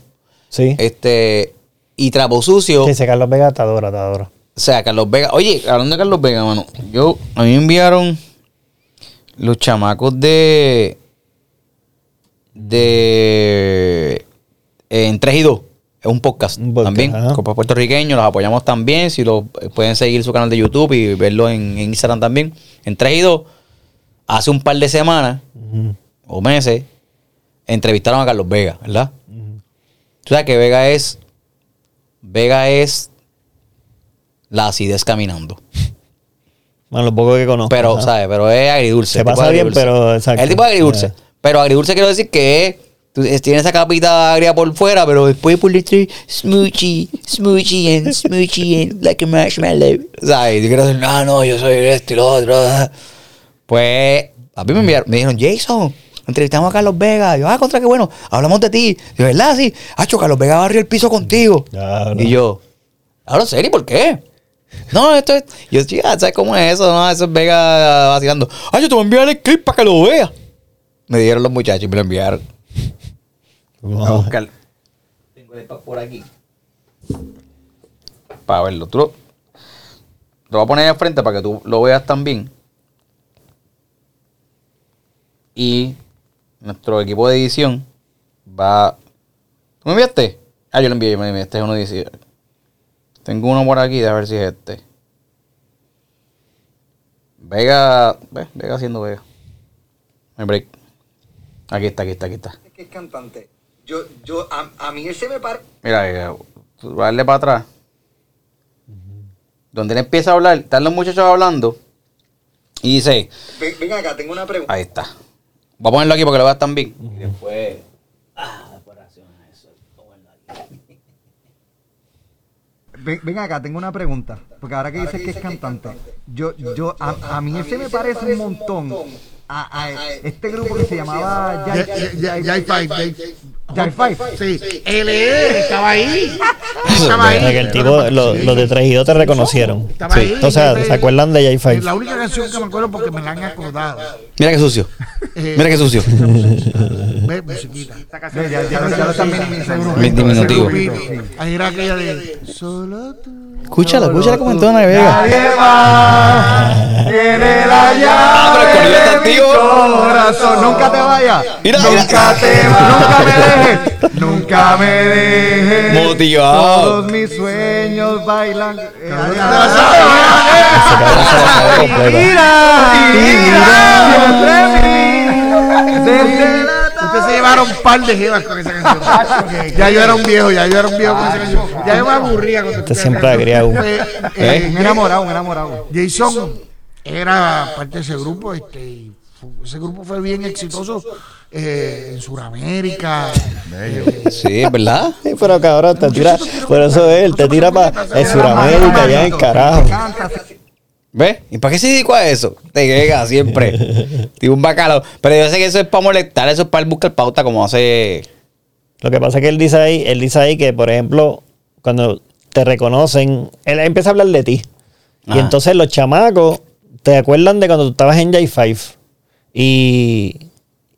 Sí. Este. Y Trapo Sucio. Sí, ese Carlos Vega te adora, te adora. O sea, Carlos Vega. Oye, hablando de Carlos Vega, mano. Yo, a mí me enviaron los chamacos de. De. eh, en 3 y 2. Es un podcast, Un podcast, también. ajá. Con puertorriqueños, los apoyamos también. Si lo eh, pueden seguir su canal de YouTube y verlo en, en Instagram también. En 3 y 2, hace un par de semanas o meses, entrevistaron a Carlos Vega, ¿verdad? Tú sabes que Vega es. Vega es la acidez caminando. Bueno, lo poco que conozco. Pero, ajá. ¿sabes? Pero es agridulce. Se pasa bien, pero, exacto. El tipo de agridulce. Ajá. Pero agridulce quiero decir que es, es- tiene esa capita agria por fuera, pero después por dentro, smoochy, smoochy and smoochy and like a marshmallow. ¿Sabes? Y yo quiero decir, no, no, yo soy esto y lo otro. Pues, a mí me enviaron, me dijeron, Jason, entrevistamos a Carlos Vega. Yo, ah, contra qué bueno, hablamos de ti. De verdad, sí. Hacho, Carlos Vega barrió el piso contigo. Claro. Y yo, ahora serio, ¿por qué? No, esto es. Yo, chica, ¿sabes cómo es eso? No, eso es Vega vacilando. Ay, yo te voy a enviar el clip para que lo veas. Me dijeron los muchachos y me lo enviaron. Wow. A buscar. Tengo el por aquí. Para verlo. Tú lo, voy a poner de frente para que tú lo veas también. Y nuestro equipo de edición va. ¿Tú me enviaste? Ah, yo lo envié, yo me envié. Este es uno de 18. Tengo uno por aquí, a ver si es este. Vega. ¿Ves? Vega haciendo Vega. El break. Aquí está, aquí está, aquí está. que es cantante. Yo, yo, a, a mí él se me parece. Mira, mira, darle para atrás. Donde él empieza a hablar, están los muchachos hablando. Y dice, Ven, ven acá, tengo una pregunta. ahí está. Voy a ponerlo aquí porque lo veas también. Y después. Ven, ven acá, tengo una pregunta. Porque ahora que dices que es cantante, yo, yo, a, a mí él se me parece un montón a, a este grupo que se llamaba Jai Jai Jai Five. Jai- Jai Five. Sí, él es, estaba ahí. Estaba que ahí. el tipo, lo- los de Trejido te reconocieron. Estaba Sí. ahí. O sea, Jai ¿se acuerdan de J5? La única canción que me acuerdo porque me la han acordado. Mira qué sucio. Eh, Mira qué sucio. Ve, musiquita. Ya, ya, ya, ya lo están minimizando. Diminutivo. Ahí era aquella de Solo tú. Escúchala, escúchala comentona de Vega. Nadie más tiene la llave Ah, de mi corazón. Nunca te vayas. Nunca te vayas. Nunca me dejes. Nunca me dejes. Motivado. Todos mis sueños bailan. Eh, se. Mira, mira, siempre mi- desde un par de jevas con esa canción. ya yo era un viejo, ya yo era un viejo con esa canción. Ya yo me aburría con Este siempre agriado. Pues, Eh, eh, un enamorado, un enamorado. Jason era parte de ese grupo, este, y ese grupo fue bien exitoso eh, en Sudamérica. eh, Sí, verdad. Sí, pero cabrón, te tira, por eso él te tira para el Suramérica, ya en carajo. ¿Ves? ¿Y para qué se dedicó a eso? Te llega siempre. Tiene un bacalao. Pero yo sé que eso es para molestar, eso es para buscar pauta como hace. Lo que pasa es que él dice ahí, él dice ahí que, por ejemplo, cuando te reconocen, él empieza a hablar de ti. Y entonces los chamacos te acuerdan de cuando tú estabas en J5. Y,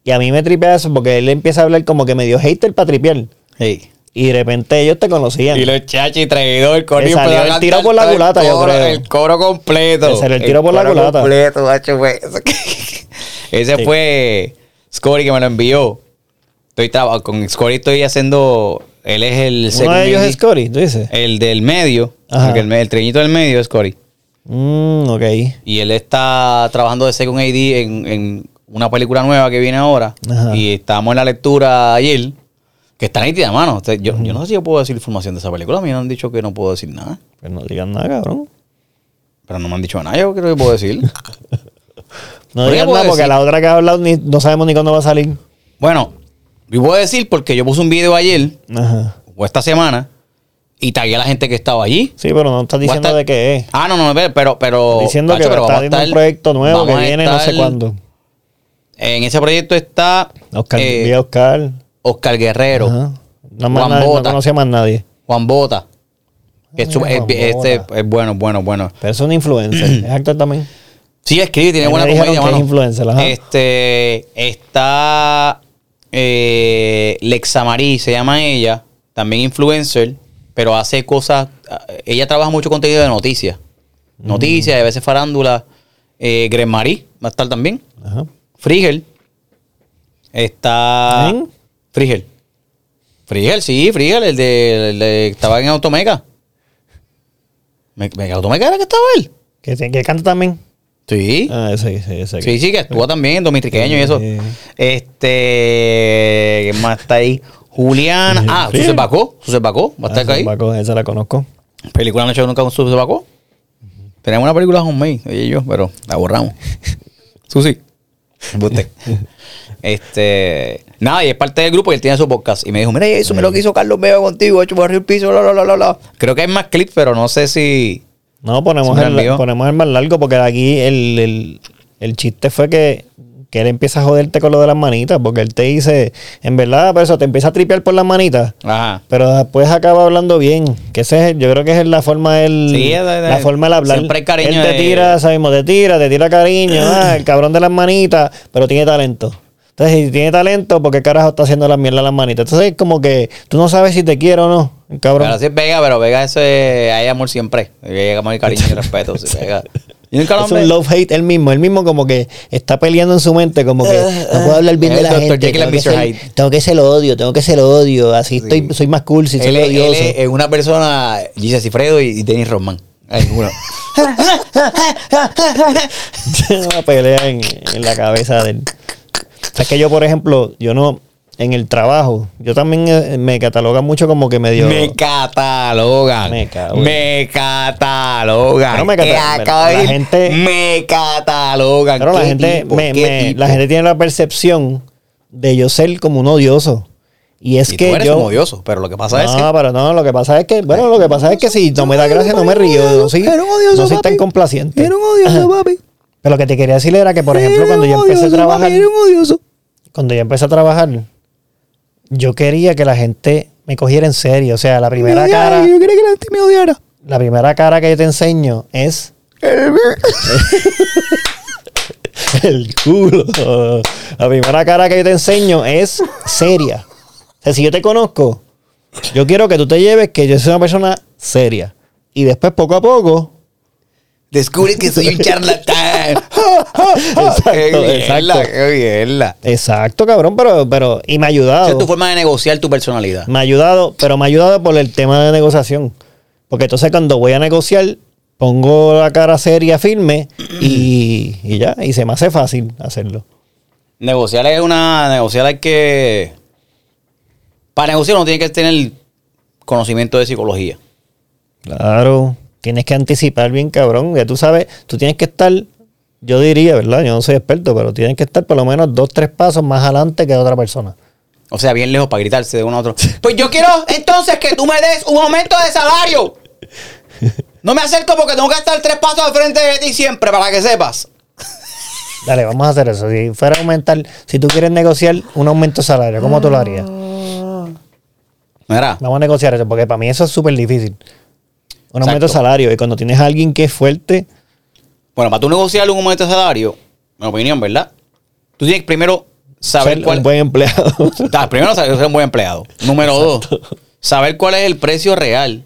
y a mí me tripea eso porque él empieza a hablar como que me dio hater para tripear. Hey. Y de repente ellos te conocían. Y los chachis traidor, el Le salió el tiro por la culata, yo creo. El coro completo. Le salió el tiro por la coro culata. completo, macho, fue eso. Ese Sí. fue Scory que me lo envió. Estoy traba- con Scory estoy haciendo. Él es el Uno de ellos es Cory, tú dices. El del medio. Ajá. El, el treñito del medio es Cory. Mm, ok. Y él está trabajando de Second AD en, en una película nueva que viene ahora. Ajá. Y estábamos en la lectura ayer. Que está nítida, mano. Yo, yo no sé si yo puedo decir información de esa película. A mí me han dicho que no puedo decir nada. Pues no digan nada, cabrón. Pero no me han dicho nada. Yo creo que puedo decir. No digan nada porque decir. la otra que ha hablado ni, no sabemos ni cuándo va a salir. bueno, yo puedo decir porque yo puse un video ayer Ajá. o esta semana y tagué a la gente que estaba allí. Sí, pero no estás diciendo estar- de qué es. Ah, no, no, pero. pero diciendo Tacho, que pero está haciendo un proyecto nuevo que viene no sé cuándo. En ese proyecto está Oscar, eh, Oscar. Oscar Guerrero. Ajá. No, más Juan nadie- no Bota. conocía más nadie. Juan Bota. Que es, Ah, es- este Bota. es bueno, bueno, bueno. Pero es un influencer. es actor también. Sí, escribe, tiene buena comedia, que es mano. influencer, ajá. Este, está eh, Lexa Marí, se llama ella, también influencer, pero hace cosas, ella trabaja mucho contenido de noticias. Mm. Noticias, a veces farándula. Eh, va a estar también. Ajá. Frigel. Está. ¿Quién? Frigel. Frigel, sí, Frigel, el de, el de- estaba en Automeca. ¿Me, me Automeca era que estaba él? Que, que canta también. Sí. Ah, ese, ese, ese. Sí, sí, que actúa también en Domitriqueño y eso. Este. ¿Quién más está ahí? Juliana. Ah, Sí. Suse Bacó. Suse Bacó. Va a estar Ah, ahí. Paco, esa la conozco. Película no he hecho nunca con Suse Bacó. Tenemos una película homemade, ella y yo, pero la borramos. Susi. Este. Nada, y es parte del grupo y él tiene su podcast. Y me dijo, mira, eso me lo que hizo Carlos Vega contigo, hecho por el piso, la, la, la, la, la. Creo que hay más clips, pero no sé si. No, ponemos, me el, ponemos el más largo porque aquí el, el, el chiste fue que, que él empieza a joderte con lo de las manitas. Porque él te dice, en verdad, por eso te empieza a tripear por las manitas. Ajá. Pero después acaba hablando bien. Que ese es, yo creo que es la forma del, Sí, de- de- la forma del hablar. siempre hay cariño Él te de- tira, sabemos, te tira, te tira cariño. ah, el cabrón de las manitas, pero tiene talento. Entonces, si tiene talento, ¿por qué carajo está haciendo la mierda a las manitas? Entonces, es como que tú no sabes si te quiere o no, el cabrón. Pero sí es Vega, pero Vega ese hay amor siempre. Hay amor cariño y respeto. sí, Vega. Y nunca lo Es un love hate él mismo, él mismo como que está peleando en su mente, como que no puedo hablar bien Es de la gente. Tengo que, ser, tengo que ser el odio, tengo que ser el odio. Así estoy, soy más cool si soy es- él odioso. es una persona, Gisa Cifredo y, y Dennis Rodman. Hay uno. una pelea en, en la cabeza de él. O sea, es que yo, por ejemplo, yo no, en el trabajo, yo también eh, me catalogan mucho como que medio... Me catalogan. Me cago Me catalogan. Pero me Que cata- acaba de la gente- Me catalogan. Pero la ¿Qué gente, tipo? me- ¿Qué me- la gente tiene la percepción de yo ser como un odioso. Y es Y que tú eres yo... un odioso, pero lo que pasa es que... No, pero no, lo que pasa es que, bueno, lo que pasa es que si no me da gracia, no me río. No soy, odioso, no soy tan complaciente. Era un odioso, papi. Pero lo que te quería decir era que, por ejemplo, cuando yo empecé a trabajar, Era un odioso. cuando yo empecé a trabajar, yo quería que la gente me cogiera en serio. O sea, la primera Me odiara, cara, Yo quería que la gente me odiara. la primera cara que yo te enseño es el culo. La primera cara que yo te enseño es seria. O sea, si yo te conozco, yo quiero que tú te lleves que yo soy una persona seria. Y después, poco a poco, Descubre que soy un charlatán. Exacto, exacto. exacto, cabrón, pero, pero, y me ha ayudado. Esa es tu forma de negociar tu personalidad. Me ha ayudado, pero me ha ayudado por el tema de negociación. Porque entonces cuando voy a negociar, pongo la cara seria, firme, y, y ya, y se me hace fácil hacerlo. Negociar es una. Negociar hay que. Para negociar uno tiene que tener conocimiento de psicología. Claro, tienes que anticipar bien, cabrón. Ya tú sabes, tú tienes que estar, yo diría, ¿verdad? Yo no soy experto, pero tienes que estar por lo menos dos, tres pasos más adelante que otra persona. O sea, bien lejos para gritarse de uno a otro. Pues yo quiero entonces que tú me des un aumento de salario. No me acerco porque tengo que estar tres pasos al frente de ti siempre, para que sepas. Dale, vamos a hacer eso. Si fuera a aumentar, si tú quieres negociar un aumento de salario, ¿cómo tú lo harías? Mira, Vamos a negociar eso, porque para mí eso es súper difícil. Un aumento de salario. Y cuando tienes a alguien que es fuerte, bueno, para tú negociar un aumento de salario, mi opinión, ¿verdad? Tú tienes que primero saber ser cuál. un buen empleado. Ah, primero saber ser un buen empleado. Número dos, saber cuál es el precio real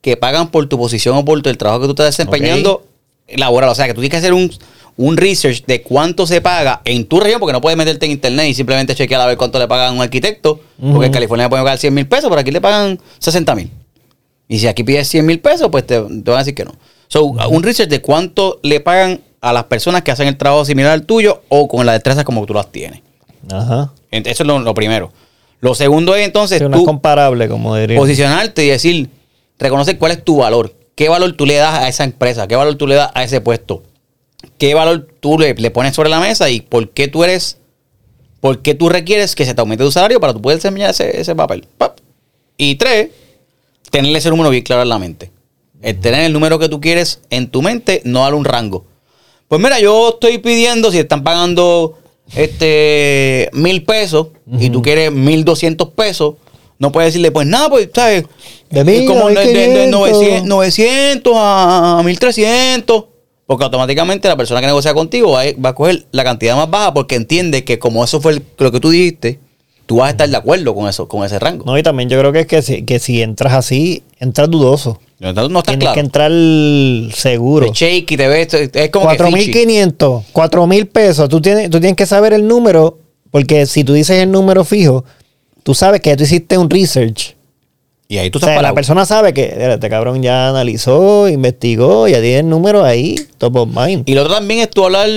que pagan por tu posición o por el trabajo que tú estás desempeñando laboral. O sea, que tú tienes que hacer un, un research de cuánto se paga en tu región, porque no puedes meterte en internet y simplemente chequear a ver cuánto le pagan a un arquitecto, porque en California pueden pagar 100 mil pesos, pero aquí le pagan 60 mil. Y si aquí pides 100 mil pesos, pues te, te van a decir que no. So, un research de cuánto le pagan a las personas que hacen el trabajo similar al tuyo o con las destrezas como tú las tienes. Ajá. Eso es lo, lo primero. Lo segundo es entonces Sí, tú comparable, como diría. posicionarte y decir, reconocer cuál es tu valor. ¿Qué valor tú le das a esa empresa? ¿Qué valor tú le das a ese puesto? ¿Qué valor tú le, le pones sobre la mesa y por qué tú eres, por qué tú requieres que se te aumente tu salario para tú poder desempeñar ese, ese papel? Pap. Y tres, tenerle ese número bien claro en la mente. El tener el número que tú quieres en tu mente, no darle un rango. Pues mira, yo estoy pidiendo, si están pagando este mil pesos y tú quieres mil doscientos pesos, no puedes decirle, pues nada, pues, ¿sabes? De mil como de, de- de 1500. 900, 900 a 1300. Porque automáticamente la persona que negocia contigo va a, va a coger la cantidad más baja porque entiende que como eso fue el- lo que tú dijiste, tú vas a estar de acuerdo con eso, con ese rango. No, y también yo creo que es que si, que si entras así, entras dudoso. No está Tienes claro. que entrar seguro. Te shake y te ves, es como que fishy. 4.500, 4.000 pesos. Tú tienes, tú tienes que saber el número, porque si tú dices el número fijo, tú sabes que tú hiciste un research. Y ahí tú O estás sea, la persona sabe que "Mira, este cabrón ya analizó, investigó, ya tiene el número ahí, top of mind. Y lo otro también es tú hablar,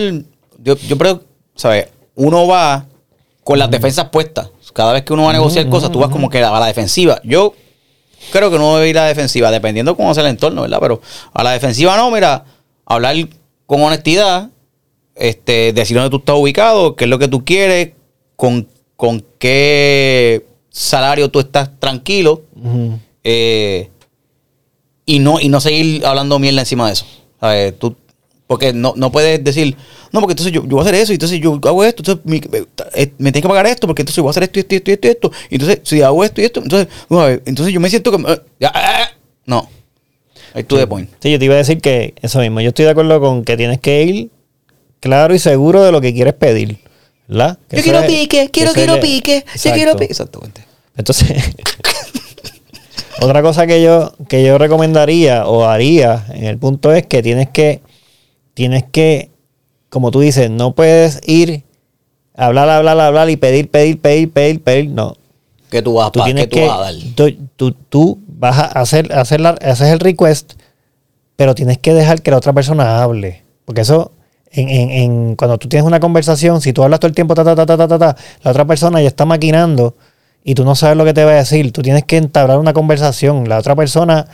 yo, yo creo, ¿sabes? Uno va con las defensas puestas. Cada vez que uno va a negociar cosas, tú vas como que a la defensiva. Yo creo que no debe ir a la defensiva, dependiendo cómo sea el entorno, ¿verdad? Pero a la defensiva no, mira, hablar con honestidad, este, decir dónde tú estás ubicado, qué es lo que tú quieres, con, con qué salario tú estás tranquilo. Eh, y no y no seguir hablando mierda encima de eso. Tú, porque no, no puedes decir, no, porque entonces yo, yo voy a hacer eso, y entonces yo hago esto, entonces mi- eh, me tienes que pagar esto, porque entonces yo voy a hacer esto y esto y esto y esto, y esto. Y entonces si hago esto y esto, entonces, vamos a ver, entonces yo me siento que... eh, ya, eh, eh. no. Ahí tú de point. Sí, yo te iba a decir que eso mismo. Yo estoy de acuerdo con que tienes que ir claro y seguro de lo que quieres pedir. ¿Verdad? Que Yo quiero es- pique, que quiero, quiero es- pique, yo quiero pique. Exactamente. Entonces, otra cosa que yo, que yo recomendaría o haría en el punto es que tienes que, tienes que, como tú dices, no puedes ir a hablar, hablar, hablar y pedir, pedir, pedir, pedir, pedir. No. ¿Qué tú vas, a Tú tienes tú que, vas a dar? tú, tú- tú vas a hacer, hacer la- haces el request, pero tienes que dejar que la otra persona hable. Porque eso, en, en- en- cuando tú tienes una conversación, si tú hablas todo el tiempo, ta, ta, ta, ta, ta, ta, ta, la otra persona ya está maquinando y tú no sabes lo que te va a decir. Tú tienes que entablar una conversación. La otra persona,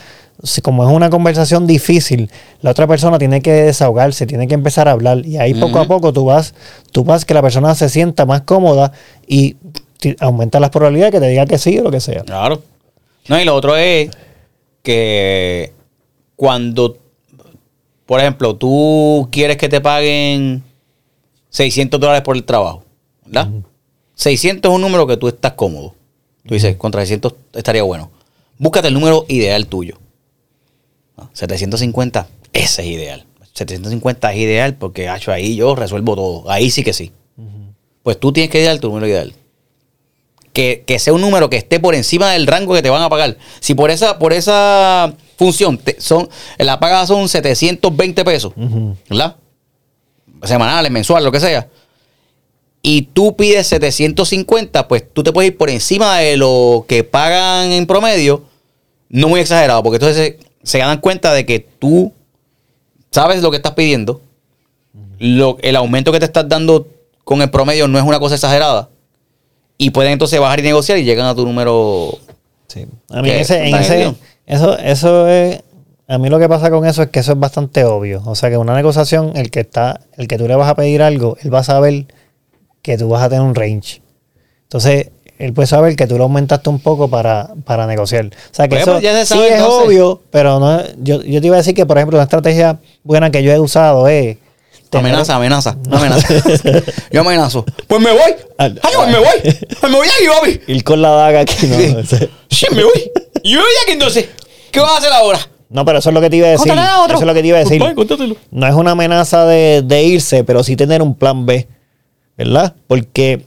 si- como es una conversación difícil, la otra persona tiene que desahogarse, tiene que empezar a hablar. Y ahí poco a poco tú vas, tú vas que la persona se sienta más cómoda y aumenta las probabilidades de que te diga que sí o lo que sea. Claro. No, y lo otro es que cuando, por ejemplo, tú quieres que te paguen 600 dólares por el trabajo, ¿verdad? 600 es un número que tú estás cómodo. Tú dices, contra 600 estaría bueno. Búscate el número ideal tuyo. Ah, 750, ese es ideal. 750 es ideal porque, hacho, ahí yo resuelvo todo. Ahí sí que sí. Pues tú tienes que idear tu número ideal que, que sea un número que esté por encima del rango que te van a pagar. Si por esa, por esa función te- son, la paga son 720 pesos, ¿verdad? Semanales, mensual, lo que sea. Y tú pides 750, pues tú te puedes ir por encima de lo que pagan en promedio. No muy exagerado, porque entonces se, se dan cuenta de que tú sabes lo que estás pidiendo. Lo, el aumento que te estás dando con el promedio no es una cosa exagerada y pueden entonces bajar y negociar y llegan a tu número. Sí. A mí ese, en ¿Está ese, eso, eso es, a mí lo que pasa con eso es que eso es bastante obvio. O sea que una negociación, el que está, el que tú le vas a pedir algo, él va a saber que tú vas a tener un range. Entonces, él puede saber que tú lo aumentaste un poco para, para negociar. O sea que Pues, eso ya se sí es entonces. obvio, pero no, yo, yo te iba a decir que, por ejemplo, una estrategia buena que yo he usado es tener- Amenaza, amenaza, no amenaza. Yo amenazo. Pues me voy. Ay, pues me voy. Pues me voy aquí, papi. ir con la daga aquí. No, Sí. Me voy. Yo voy aquí entonces. ¿Qué vas a hacer ahora? no, pero eso es lo que te iba a decir. Eso es lo que te iba a decir. Pues, no es una amenaza de, de irse, pero sí tener un plan B, ¿verdad? Porque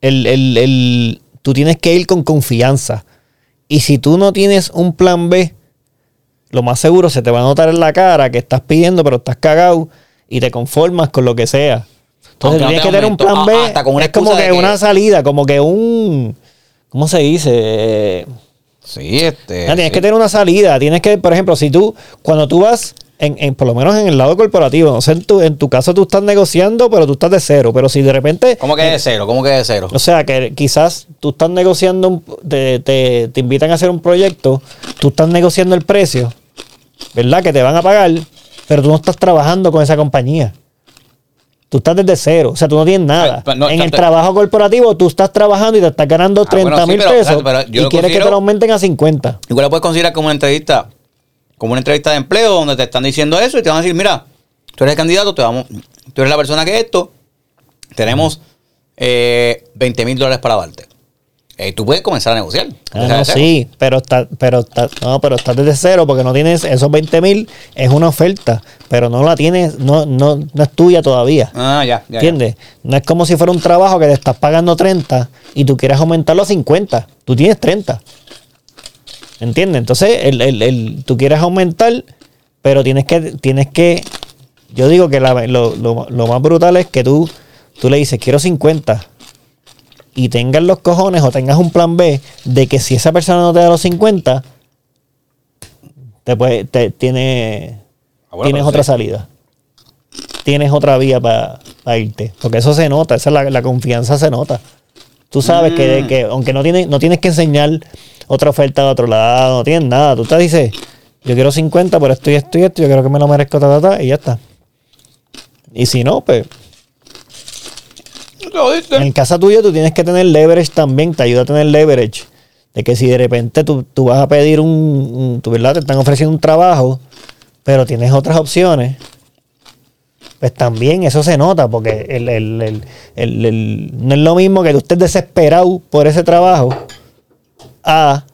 el, el- el- tú tienes que ir con confianza. Y si tú no tienes un plan B, lo más seguro se te va a notar en la cara que estás pidiendo, pero estás cagado y te conformas con lo que sea. Entonces tienes que te tener un plan B. hasta con una es como que, una salida, como que un... ¿Cómo se dice? Sí, este. Ah, tienes sí. que tener una salida. Tienes que, por ejemplo, si tú, cuando tú vas, en, en- por lo menos en el lado corporativo, no sé, en tu, en tu caso tú estás negociando, pero tú estás de cero. Pero si de repente. ¿Cómo que de cero? ¿Cómo que de cero? O sea, que quizás tú estás negociando, un- te, te, te invitan a hacer un proyecto, tú estás negociando el precio, ¿verdad? Que te van a pagar, pero tú no estás trabajando con esa compañía. Tú estás desde cero, o sea, tú no tienes nada. Ay, pues no, en el trabajo corporativo tú estás trabajando y te estás ganando Ah, bueno, 30 sí, mil pero- pesos pero yo y quieres que te lo aumenten a 50. Igual lo puedes considerar como una entrevista, como una entrevista de empleo donde te están diciendo eso y te van a decir, mira, tú eres el candidato, te vamos, tú eres la persona que esto, tenemos eh, 20 mil dólares para darte. Eh, tú puedes comenzar a negociar. Ah, no, sí, pero está, pero está, no, pero estás desde cero porque no tienes esos 20 mil, es una oferta, pero no la tienes, no, no, no es tuya todavía. Ah, ya, ya. ya. ¿Entiendes? No es como si fuera un trabajo que te estás pagando 30 y tú quieres aumentarlo a 50. Tú tienes 30. ¿Entiendes? Entonces, el, el- el- tú quieres aumentar, pero tienes que, tienes que. Yo digo que la- lo, lo- lo más brutal es que tú, tú le dices, quiero 50. Y tengas los cojones o tengas un plan B de que si esa persona no te da los 50, te puede, te, tiene, Ah, bueno, tienes otra sí. salida. Tienes otra vía para irte. Porque eso se nota, esa es la, la confianza se nota. Tú sabes que, Mm. que aunque no tienes, no tienes que enseñar otra oferta de otro lado, no tienes nada. Tú te dices, yo quiero 50 por esto y esto y esto, yo creo que me lo merezco, ta, ta, ta, y ya está. Y si no, pues Lo diste. en el caso tuyo tú tienes que tener leverage también, te ayuda a tener leverage. De que si de repente tú, tú vas a pedir un, un- tú, ¿verdad? Te están ofreciendo un trabajo, pero tienes otras opciones, pues también eso se nota, porque el, el- el- no es lo mismo que tú estés desesperado por ese trabajo a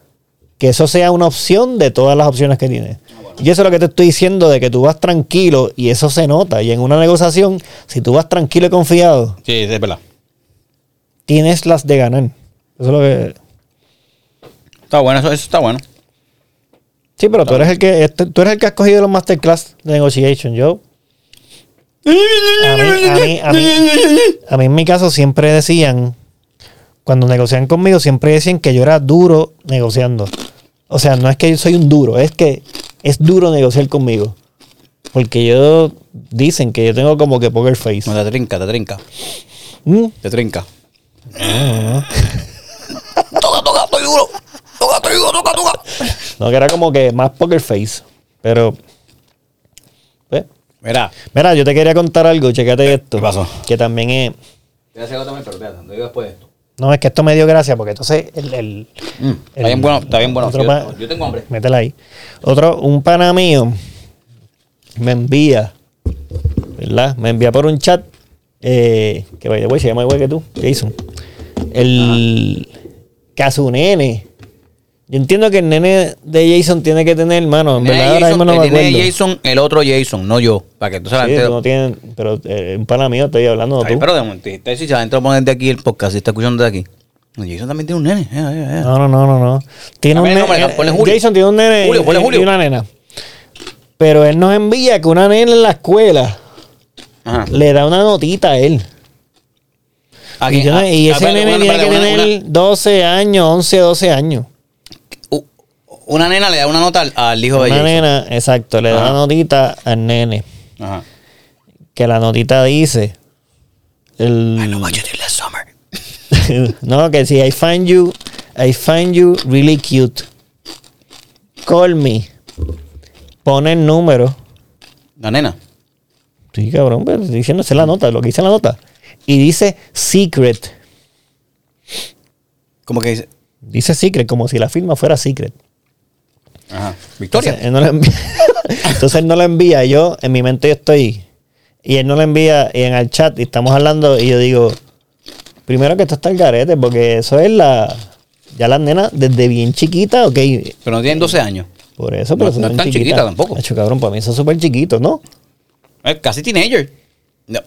que eso sea una opción de todas las opciones que tienes. Y eso es lo que te estoy diciendo, de que tú vas tranquilo y eso se nota. Y en una negociación, si tú vas tranquilo y confiado, Sí, es verdad. tienes las de ganar. Eso es lo que. Está bueno, eso, eso está bueno. Sí, pero tú eres el que este- tú eres el que has cogido los masterclass de negotiation. Yo. A mí, a mí, a mí, a mí en mi caso siempre decían, cuando negocian conmigo, siempre decían que yo era duro negociando. O sea, no es que yo soy un duro, es que es duro negociar conmigo. Porque yo dicen que yo tengo como que poker face. No, te trinca, te trinca. Mm, Te trinca. toca, toca, estoy duro. Toca, estoy duro, toca, toca. No, que era como que más poker face. Pero. Mira. Mira, yo te quería contar algo, checate esto. ¿Qué pasó? Que también es. Voy a también, pero espérate, lo digo después de esto. No, es que esto me dio gracia, porque entonces el. el- Mm, el- está bien bueno, está bien bueno. otro Yo, pa- yo tengo hambre. Métela ahí. Otro, un pana mío me envía, ¿verdad? Me envía por un chat, eh, que vaya, güey, se llama igual que tú, Jason. El. Que a su nene. Yo entiendo que el nene de Jason tiene que tener, hermano. En El nene verdad, de ahora mismo Jason, no me el nene de acuerdo. Jason, el otro Jason, no yo. Para que tú se la Sí, no pero eh, un pana mío, estoy hablando Ay, tú. pero de momento, si se adentro poner de aquí el podcast, si está escuchando de aquí. Jason también tiene un nene. eh, eh, eh. No, no, no, no, no. Tiene un nene. Jason tiene un nene Julio, ponle Julio. y una nena. Pero él nos envía que una nena en la escuela Ajá. le da una notita a él. Aquí, y, yo ah, y ah, ese nene tiene que tener 12 años, 11, 12 años. Una- Una nena le da una nota al, al hijo de Una Jason. nena, exacto, le da una notita al nene. Ajá. Que la notita dice. El, I know what you did last summer. no, que si I find you, I find you really cute. Call me. Pone el número. La nena. Sí, cabrón, pero estoy es la nota, lo que dice la nota. Y dice secret. Como que dice. Dice secret, como si la firma fuera secret. Ajá. Victoria. Entonces, él no la envía. Entonces él no la envía. y Yo, en mi mente, yo estoy. Y él no la envía y en el chat y estamos hablando. Y yo digo, primero que esto está el garete, porque eso es la. Ya las nenas, desde bien chiquita, ok. Pero no tienen 12 años. Por eso, No- pero no son es tan chiquita tampoco. Hacho, cabrón, para mí eso es súper chiquito, ¿no? Es casi teenager. No.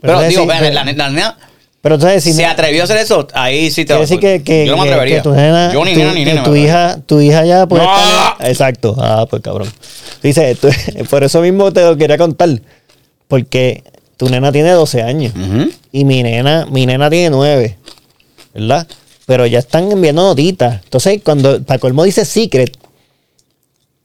Pero digo, decir, vean, pero- la, la nena Pero entonces, si se atrevió a hacer eso, ahí sí te Quiere decir que, que, Yo no me atrevería. que tu nena, Yo ni tu, nena ni nena. tu hija, tu hija ya puede ¡No! estar. Exacto. Ah, pues cabrón. Dice, tú- por eso mismo te lo quería contar. Porque tu nena tiene 12 años. Y mi nena, mi nena tiene 9. ¿Verdad? Pero ya están enviando notitas. Entonces, cuando para colmo dice secret.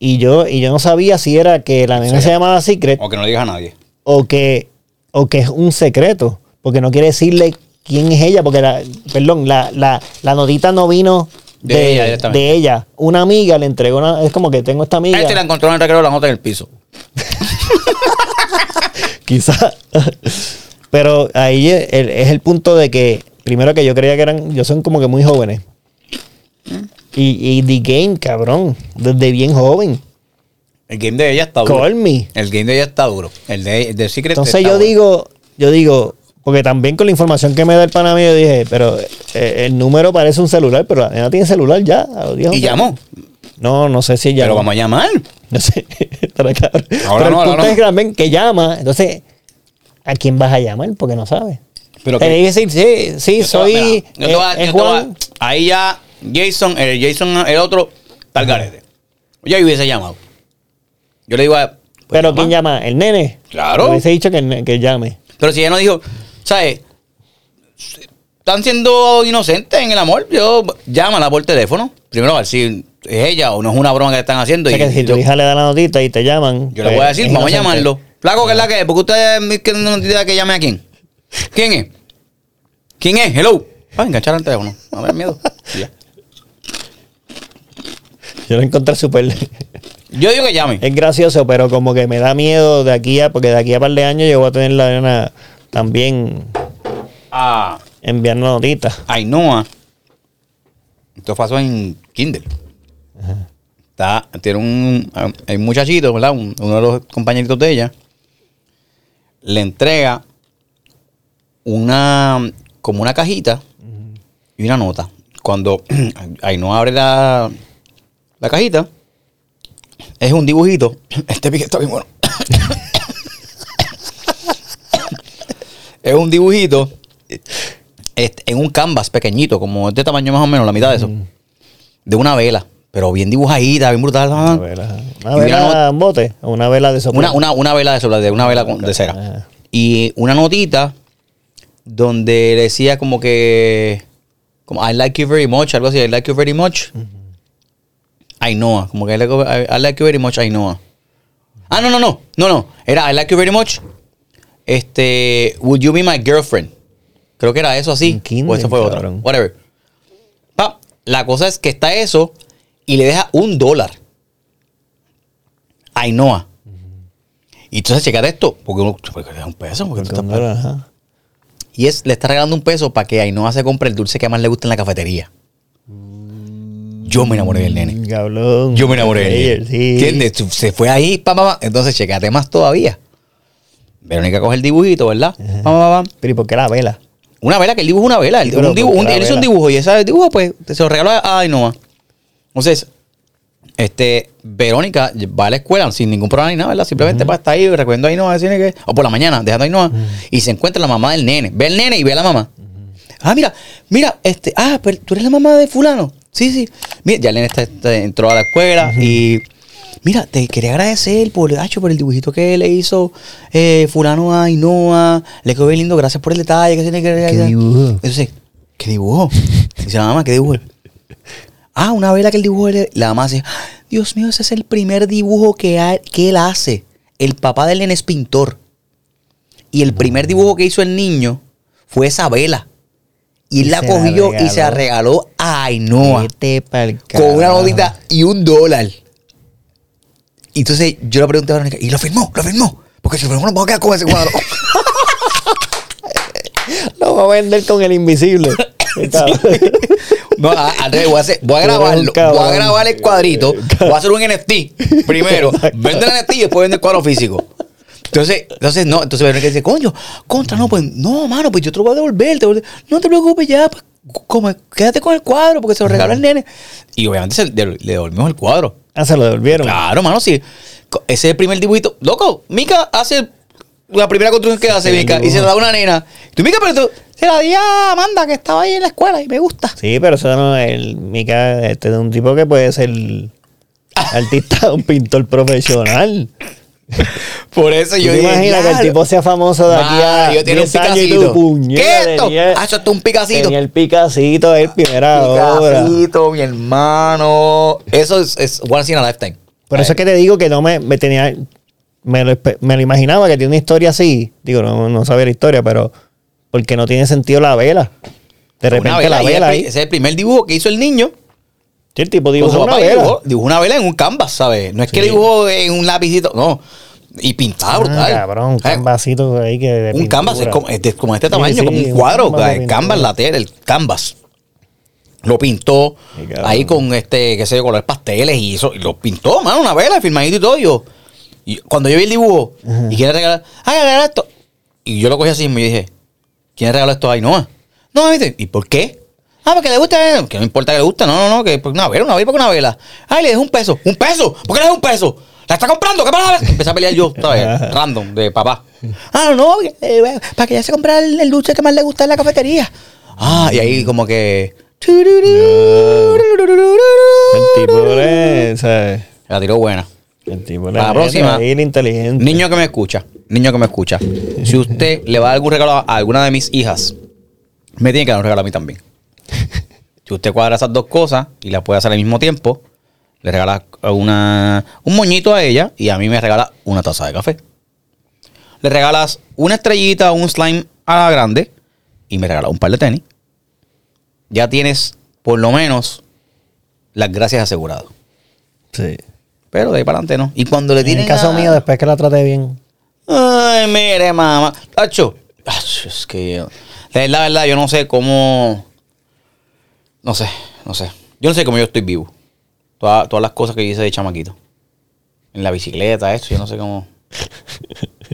Y yo, y yo no sabía si era que la nena Sí. se llamaba secret O que no le digas a nadie. o que, o que es un secreto, porque no quiere decirle quién es ella, porque la, perdón, la, la, la notita no vino De de, ella de ella. Una amiga le entregó una, es como que tengo esta amiga, Este la encontró en el recreo la nota en el piso. quizá. Pero ahí es el, es el punto de que, primero que yo creía que eran, yo son como que muy jóvenes. Y, y The Game, cabrón, desde bien joven. El game de ella está duro. Call me. El game de ella está duro. El de, el de Secret Entonces está yo digo, yo digo, porque también con la información que me da el pana mío, dije, pero eh, el número parece un celular, pero la nena tiene celular ya. 10, Y 11. llamó. No, no sé si llama. Pero vamos a llamar. No sé. Ahora pero no, el ahora punto no. es que también que llama. Entonces, ¿a quién vas a llamar? Porque no sabes. Pero Te decir, sí, sí, Yo te voy- soy. mira, yo te voy a- eh, es yo te voy a- Juan. Ahí ya Jason, el Jason, el otro, tal garete. Yo hubiese llamado. Yo le digo a. pues, pero. ¿quién llama? ¿El nene? Claro. Me hubiese dicho que, que llame. Pero si ella no dijo, ¿sabes? Están siendo inocentes en el amor. Yo llámala por teléfono. Primero a ver si es ella o no es una broma que están haciendo. O sea, y que si tu hija le da la notita y te llaman. yo le pues, voy a decir, es vamos a llamarlo. Flaco, ¿qué es la que es? Porque ustedes que no tienen idea que llame a quién. ¿Quién es? ¿Quién es? Hello. Va a enganchar el teléfono. A ver, miedo. Ya. Yo lo encontré súper. Yo digo que llame. Es gracioso, pero como que me da miedo de aquí a. Porque de aquí a par de años yo voy a tener la también A enviando notitas. Ainhoa. Esto pasó en Kindle. Está, tiene un, hay un muchachito, ¿verdad? Un- uno de los compañeritos de ella. Le entrega una, como una cajita y una nota. Cuando Ainhoa abre la, la cajita, es un dibujito. Este pique está bien bueno. es un dibujito este, en un canvas pequeñito, como de tamaño más o menos, la mitad de eso. De una vela, pero bien dibujadita, bien brutal. Una vela, una vela en bote, una vela de soplar. Una, una, una vela de sola, de una vela con- de cera. Ajá. Y una notita donde decía como que como I like you very much, algo así, I like you very much. I know, como que I like, I- I like you very much, I know. Ah, no, no, no, no, no, era I like you very much. Este, would you be my girlfriend? Creo que era eso así. Kindle, o eso fue otra. Whatever. Pa, la cosa es que está eso y le deja un dólar. A Ainhoa. Y entonces checate esto, porque uno porque le da un peso, porque tú estás dólar, y es, le está regalando un peso para que Ainhoa se compre el dulce que más le gusta en la cafetería. Yo me enamoré del nene. Cabrón. Yo me enamoré del nene. sí. ¿Entiendes? Se fue ahí, pa, pa, pa. Entonces, checate más todavía. Verónica coge el dibujito, ¿verdad? Pa, pa. Pero ¿y por qué la vela? Una vela, que él dibuja una vela. Él, un dibu- ¿por qué un- la él hizo un vela? dibujo y ese dibujo, pues, se lo regaló a Ainhoa. Entonces, este, Verónica va a la escuela sin ningún problema ni nada, ¿verdad? Simplemente va estar ahí recogiendo a Ainhoa, decirle que, o por la mañana, dejando a Ainhoa, y se encuentra la mamá del nene. Ve el nene y ve a la mamá. Ah, mira, mira, este, ah, pero tú eres la mamá de fulano. Sí, sí. Mira, ya el nene está- está- entró a la escuela y mira, te quería agradecer por, hacho, por el dibujito que le hizo eh, fulano a Ainhoa. Le quedó bien lindo, gracias por el detalle. Que tiene que, ¿Qué dibujo? Entonces, ¿qué dibujo? Dice la mamá, ¿qué dibujo? Ah, una vela que el dibujo. le- La mamá dice, Dios mío, ese es el primer dibujo que, ha- que él hace. El papá del nene es pintor. Y el primer dibujo que hizo el niño fue esa vela. Y él la se la cogió y se la regaló a pa'l Con una notita y un dólar. Y entonces yo le pregunté a Verónica, ¿y lo firmó? ¿Lo firmó? Porque si lo firmó, no puedo quedar con ese cuadro. Lo va a vender con el invisible. No, a- revés, voy a, hacer- voy a grabarlo. Voy a grabar el cuadrito. Voy a hacer un NFT primero. Vende el NFT y después vende el cuadro físico. Entonces, entonces no, entonces Verónica dice, coño, contra, no, pues, no, mano, pues yo te lo voy a devolver. te voy a- No te preocupes ya, pues, como, quédate con el cuadro porque se lo regaló el nene. Y obviamente se- le, le devolvimos el cuadro. Ah, se lo devolvieron. Claro, mano, sí. Ese es el primer dibujito. Loco, Mica hace la primera construcción que hace Mica y se la da una nena. Tú, Mica, pero tú, se la di a Amanda que estaba ahí en la escuela y me gusta. Sí, pero eso no es el Mica, este es un tipo que puede ser artista, un pintor profesional. Por eso ¿Tú yo dije, imaginas que el tipo sea famoso de aquí a yo tenía un 10 años y picacito. ¿Qué es esto? Ah, eso es un picacito. Tenía el picacito, es primera obra. Picacito, mi hermano. Eso es, es once in a lifetime. Por eso es que te digo que no me, me tenía. Me lo, espe- me lo imaginaba que tiene una historia así. Digo, no, no sabía la historia, pero. Porque no tiene sentido la vela. De repente la vela. Ese es el primer dibujo que hizo el niño. Sí, el tipo dibujó una vela. dibujó, una vela en un canvas, ¿sabes? No es que dibujó en un lapicito, no. Y pintaba Ah, brutal. cabrón, un canvasito ahí que. de Un canvas es como, es de, como este Sí, tamaño, sí, como un cuadro. el canvas, la tela, el canvas. Lo pintó Sí, ahí con este, qué sé yo, color pasteles y eso. Y lo pintó, mano, una vela, firmadito y todo. Yo, y cuando yo vi el dibujo y quiere regalar, ah, regalar esto. Y yo lo cogí así y me dije, ¿quién regaló esto a Ainhoa? No, ¿viste? ¿Y por qué? Ah, porque le gusta, que no importa que le guste, no, no, no, que una vela, una vela, porque una vela. Ay, le dejo un peso, un peso, ¿por qué le dejo un peso? ¿La está comprando? ¿Qué pasa? Empecé a pelear yo, ¿sabes? Random, de papá. Ah, no, no, porque, eh, para que ella se compre el, el dulce que más le gusta en la cafetería. Ah, y ahí como que. El tipo le. ¿sabes? La tiró buena. El tipo le. Para la próxima. inteligente. Niño que me escucha, niño que me escucha. Si usted le va a dar algún regalo a alguna de mis hijas, me tiene que dar un regalo a mí también. Si usted cuadra esas dos cosas y las puede hacer al mismo tiempo, le regala una, un moñito a ella y a mí me regala una taza de café. Le regalas una estrellita o un slime a la grande y me regala un par de tenis. Ya tienes por lo menos las gracias aseguradas. Sí. Pero de ahí para adelante no. Y cuando le En tienen el caso a- mío, después que la traté bien. Ay, mire, mamá. Tacho. Es que. la verdad, yo no sé cómo. No sé, no sé. Yo no sé cómo yo estoy vivo. Todas, todas las cosas que hice de chamaquito. En la bicicleta, esto, yo no sé cómo.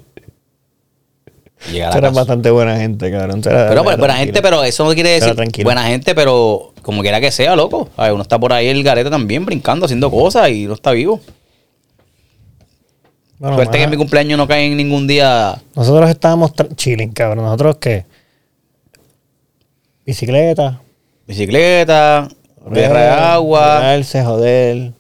Llegar a casa. bastante buena gente, cabrón. Eres- Pero eres pues, buena gente, pero eso no quiere decir buena gente, pero como quiera que sea, loco. A ver, uno está por ahí el garete también brincando, haciendo cosas y no está vivo. Bueno, Suerte que mi cumpleaños no cae en ningún día. Nosotros estábamos chilling, cabrón. Nosotros qué? Bicicleta. Bicicleta, guerra de agua. Tirarse, joder.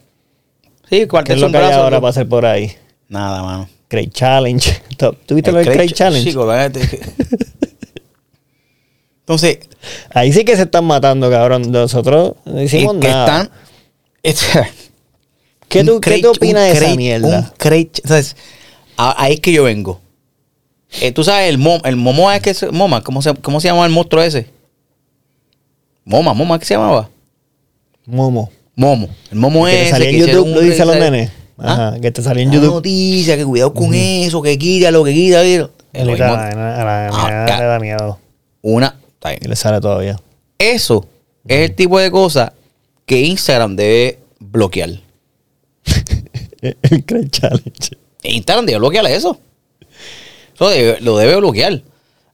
Sí, ¿Qué cuartel es lo son que hay brazos. ahora para hacer por ahí? Nada, mano. Crate Challenge. ¿Tuviste lo del Crate Challenge? Chico, Entonces, Ahí sí que se están matando, cabrón. Nosotros no hicimos es que nada. están. es- ¿Qué tú, ¿qué tú opinas de esa crate- mierda? Un crate, entonces, a- ahí es que yo vengo. Eh, Tú sabes, el, mom, el momo es que Moma, ¿cómo se, ¿cómo se llama el monstruo ese? Moma, Moma, ¿qué se llamaba? Momo. Momo. El momo que te ese. salía en que YouTube, lo dice a los nenes. ¿Ah? Ajá, que te salía en Una YouTube. noticia, que cuidado con eso, que quita lo que quita. Lo Ah, le da miedo. Una. está bien. Y le sale todavía. Eso es el tipo de cosas que Instagram debe bloquear. El Challenge. Instagram debe bloquear eso. Eso debe- lo debe bloquear.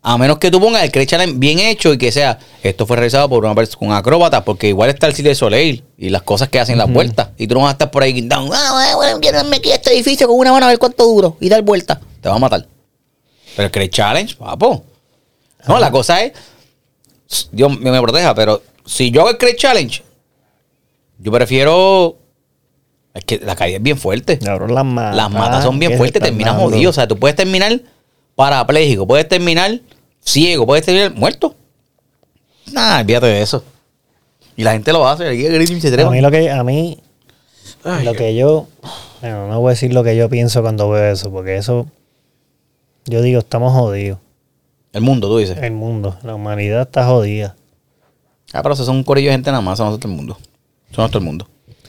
A menos que tú pongas el Challenge bien hecho y que sea, esto fue realizado por una persona con acróbata, porque igual está el de Soleil y las cosas que hacen las vueltas. Y tú no vas a estar por ahí guindando, ah, bueno, quiero darme aquí a este edificio con una mano a ver cuánto duro y dar vuelta. Te va a matar. Pero el Crash Challenge, papo. No, la cosa es, Dios me, proteja, pero si yo hago el Crash Challenge, yo prefiero. Es que la caída es bien fuerte. Cabrón, las matas. Las matas son bien fuertes, terminas jodido. O sea, tú puedes terminar parapléjico, puedes terminar ciego, puedes terminar muerto. Nah, olvídate de eso. Y la gente lo hace. aquí se A mí lo que, a mí, lo que yo, bueno, no voy a decir lo que yo pienso cuando veo eso, porque eso, yo digo, estamos jodidos. El mundo, tú dices. El mundo, la humanidad está jodida. Ah, pero eso son un corillo de gente nada más, es todo el mundo. Es todo el mundo.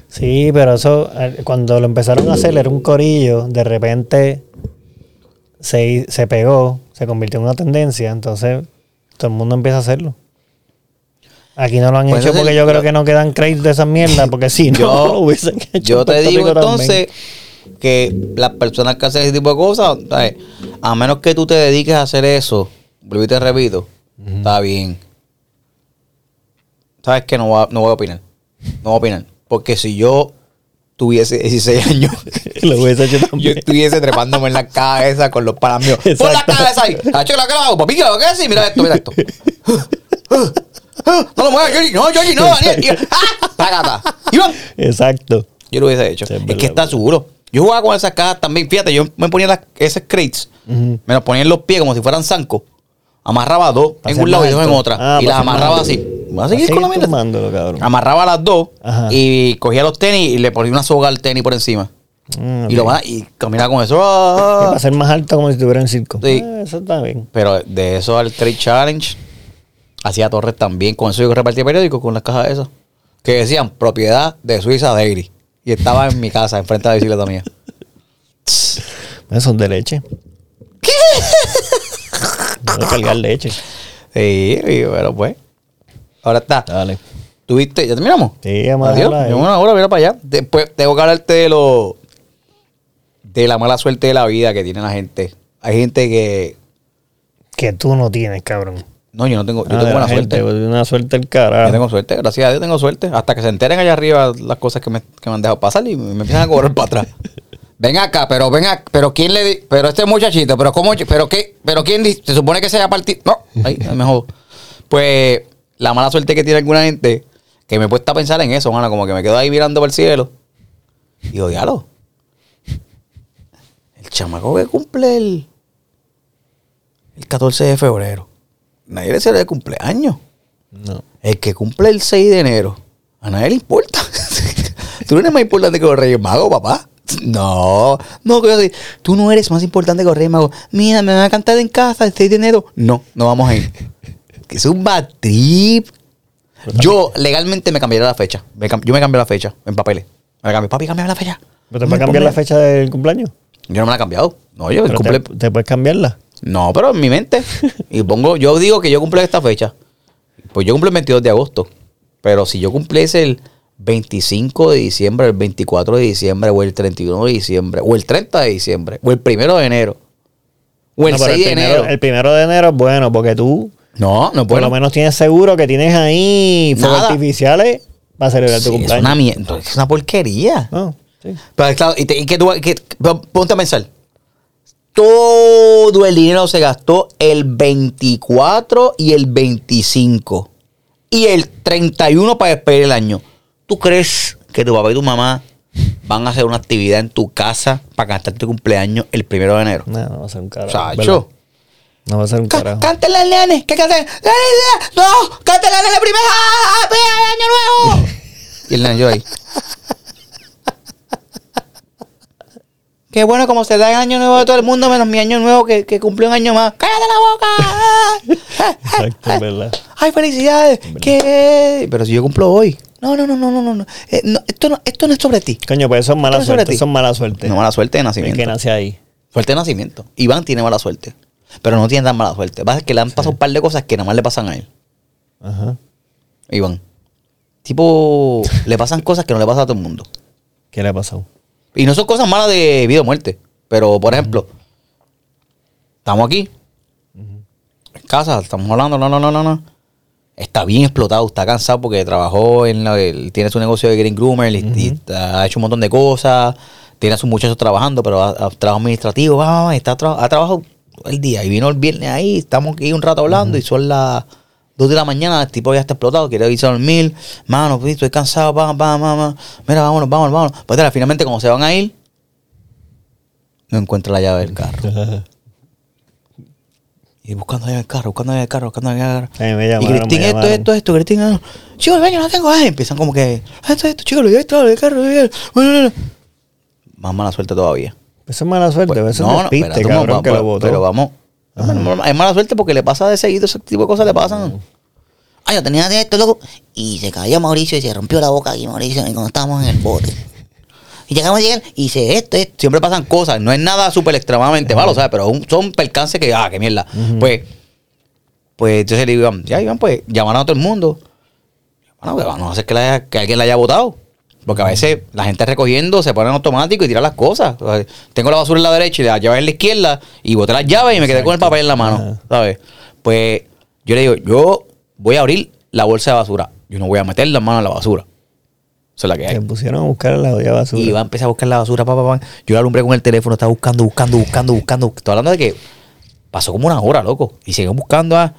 Sí, pero eso, eh, cuando lo empezaron a hacer, era un corillo, de repente se, se pegó, se convirtió en una tendencia, entonces todo el mundo empieza a hacerlo. Aquí no lo han Pues hecho porque el- yo creo que no quedan créditos de esas mierdas, porque si no, Yo- lo hubiesen hecho. Yo te digo Rico también. entonces que las personas que hacen ese tipo de cosas, ¿sabes? a menos que tú te dediques a hacer eso, vuelvo y te repito, está bien. ¿Sabes qué? No voy, a, no voy a opinar. No voy a opinar. Porque si yo tuviese 16 años, lo hubiese hecho yo estuviese trepándome en la cabeza con los panas míos. ¡Pon la Exacto. cabeza ahí! ¡Hacho la cara! ¡Papi, ¿qué lo que es? Mira esto, mira esto. ¡No lo muevas, Georgie! ¡No, Georgie, no! Daniel! ¡Ah! ¡Tágata! ¡Iván! Exacto. Yo lo hubiese hecho. Sí, es que está seguro. Yo jugaba con esas cajas también. Fíjate, yo me ponía las, esas crates, me las ponía en los pies como si fueran zancos. Amarraba dos en un lado y dos en otra. Ah, y las amarraba así. ¿Vas a seguir con la mierda? cabrón. Amarraba las dos Ajá. y cogía los tenis y le ponía una soga al tenis por encima. Mm, Y, lo va- y caminaba con eso. Ah. para ser más alto como si estuviera en circo. Sí. Ah, eso está bien. Pero de eso al Trade Challenge, hacía Torres también. Con eso yo repartía periódicos con las cajas esas. Que decían propiedad de Suiza Dairy. Y estaba en mi casa, enfrente de la bicicleta mía. Esos son de leche. ¿Qué? A cargar leche. Sí, bueno, pues. Ahora está. Dale. ¿Tuviste? ¿Ya terminamos? Sí, a Adiós. ahí. Llevo una hora, mira para allá. Después tengo que hablarte de lo. de la mala suerte de la vida que tiene la gente. Hay gente que. Que tú no tienes, cabrón. No, yo no tengo. Yo Ah, tengo buena gente, suerte. pues, Una suerte el carajo. Yo tengo suerte, gracias a Dios tengo suerte. Hasta que se enteren allá arriba las cosas que me, que me han dejado pasar y me, empiezan a cobrar para atrás. Ven acá, pero ven acá, pero quién le di, pero este muchachito, pero cómo, pero qué, pero quién di- se supone que se haya partido. No, ahí, ahí me jodo. Pues la mala suerte que tiene alguna gente que me puesta a pensar en eso, mano, como que me quedo ahí mirando por el cielo. Y digo, diablo. El chamaco que cumple el, el 14 de febrero. Nadie le celebra el cumpleaños. No. El que cumple el 6 de enero, a nadie le importa. tú no eres más importante que los Reyes Magos, papá. No, no, tú no eres más importante que los Reyes Magos. Mira, me van a cantar en casa el 6 de enero. No, no vamos a ir. Es un bad trip. Yo legalmente me cambiaría la fecha. Me cam- yo me cambié la fecha en papeles. Me cambié, papi, cambiame la fecha. ¿Pero te puedes cambiar la fecha del cumpleaños? Yo no me la he cambiado. No, yo el Pero cumple. te, te puedes cambiarla. No, pero en mi mente. Y pongo, yo digo que yo cumple esta fecha. Pues yo cumplo el 22 de agosto. Pero si yo cumpliese el 25 de diciembre, el 24 de diciembre, o el 31 de diciembre, o el 30 de diciembre, o el 1 de enero, o el No, pero 6 de primero, enero. El primero de enero es bueno porque tú No, no por puedo. lo menos tienes seguro que tienes ahí fuegos artificiales para celebrar Sí, tu es cumpleaños. una mierda. Es una porquería. No, sí. Pero claro, y, te- y que tú, que- ponte a pensar. Todo el dinero se gastó el 24 y el 25. Y el 31 para despedir el año. ¿Tú crees que tu papá y tu mamá van a hacer una actividad en tu casa para cantar tu cumpleaños el primero de enero? No, no va a ser un carajo. Chacho. No va a ser un carajo. Cántale al nene. ¿Qué canten? ¡No! ¡Cántale al nene primero! ¡Ah, ¡Feliz año nuevo! y el nene yo ahí. Qué bueno como se da el año nuevo de todo el mundo, menos mi año nuevo que, que cumplió un año más. ¡Cállate la boca! Exacto, es verdad. ¡Ay, felicidades! ¿Qué? Pero si yo cumplo hoy. No, no, no, no, no, no. no. Eh, no, esto, no esto no es sobre ti. Coño, pues eso es mala Esto no es suerte. ti. Eso es mala suerte. No, mala suerte de nacimiento. que nace ahí. Suerte de nacimiento. Iván tiene mala suerte. Pero no tiene tan mala suerte. Pasa que le han pasado un par de cosas que nada más le pasan a él. Ajá. Iván. Tipo, le pasan cosas que no le pasan a todo el mundo. ¿Qué le ha pasado? Y no son cosas malas de vida o muerte. Pero, por ejemplo, estamos aquí, en casa, estamos hablando, no, no, no, no, no. Está bien explotado, está cansado porque trabajó en la, él tiene su negocio de Green Groomer y, y ha hecho un montón de cosas. Tiene a sus muchachos trabajando, pero ha, ha- trabajo administrativo, va, va, está ha trabajado el día. Y vino el viernes ahí, estamos aquí un rato hablando y son las 2 de la mañana, el tipo ya está explotado, quiere irse a dormir. Mano, pues, estoy cansado, va, va, va. Mira, vámonos, vámonos, vámonos. Pues dale, finalmente, como se van a ir, no encuentra la llave del carro. Y buscando la llave del carro, buscando la llave del carro, buscando la llave del carro. Me y llamaron, me esto, esto, esto, Cristín, ah, chicos, el baño no tengo, ay, empiezan como que, "Ah, esto, esto, chicos, lo llevé todo, el carro, lo llevé". Bueno, bueno, bueno. Más mala suerte todavía. Eso es mala suerte. Pues, eso es despiste, espérate, cabrón, vamos, que lo. Pero vamos. Es mala suerte porque le pasa de seguido, ese tipo de cosas le pasan. Ay, yo tenía de esto, loco. Y se cayó Mauricio y se rompió la boca aquí, Mauricio, cuando estábamos en el bote. Y llegamos a llegar y dice, esto, esto. Siempre pasan cosas. No es nada súper extremadamente malo, ¿sabes? Pero un- son percances que, ah, qué mierda. Pues, pues entonces le digo, ya, Iván, pues llamaron a todo el mundo. Bueno, que vamos a hacer que, la haya- que alguien la haya votado. Porque a veces la gente recogiendo se pone en automático y tira las cosas. O sea, tengo la basura en la derecha y la llave en la izquierda y boté las llaves y me quedé con el papel en la mano. ¿Sabes? Pues yo le digo, yo voy a abrir la bolsa de basura. Yo no voy a meter las manos en la basura. Eso es la que hay. Se pusieron a buscar la basura. Y iba a empezar a buscar la basura, pa, pa, pa. Yo la alumbré con el teléfono, estaba buscando, buscando, buscando, buscando. Estoy hablando de que pasó como una hora, loco. Y siguen buscando, ah,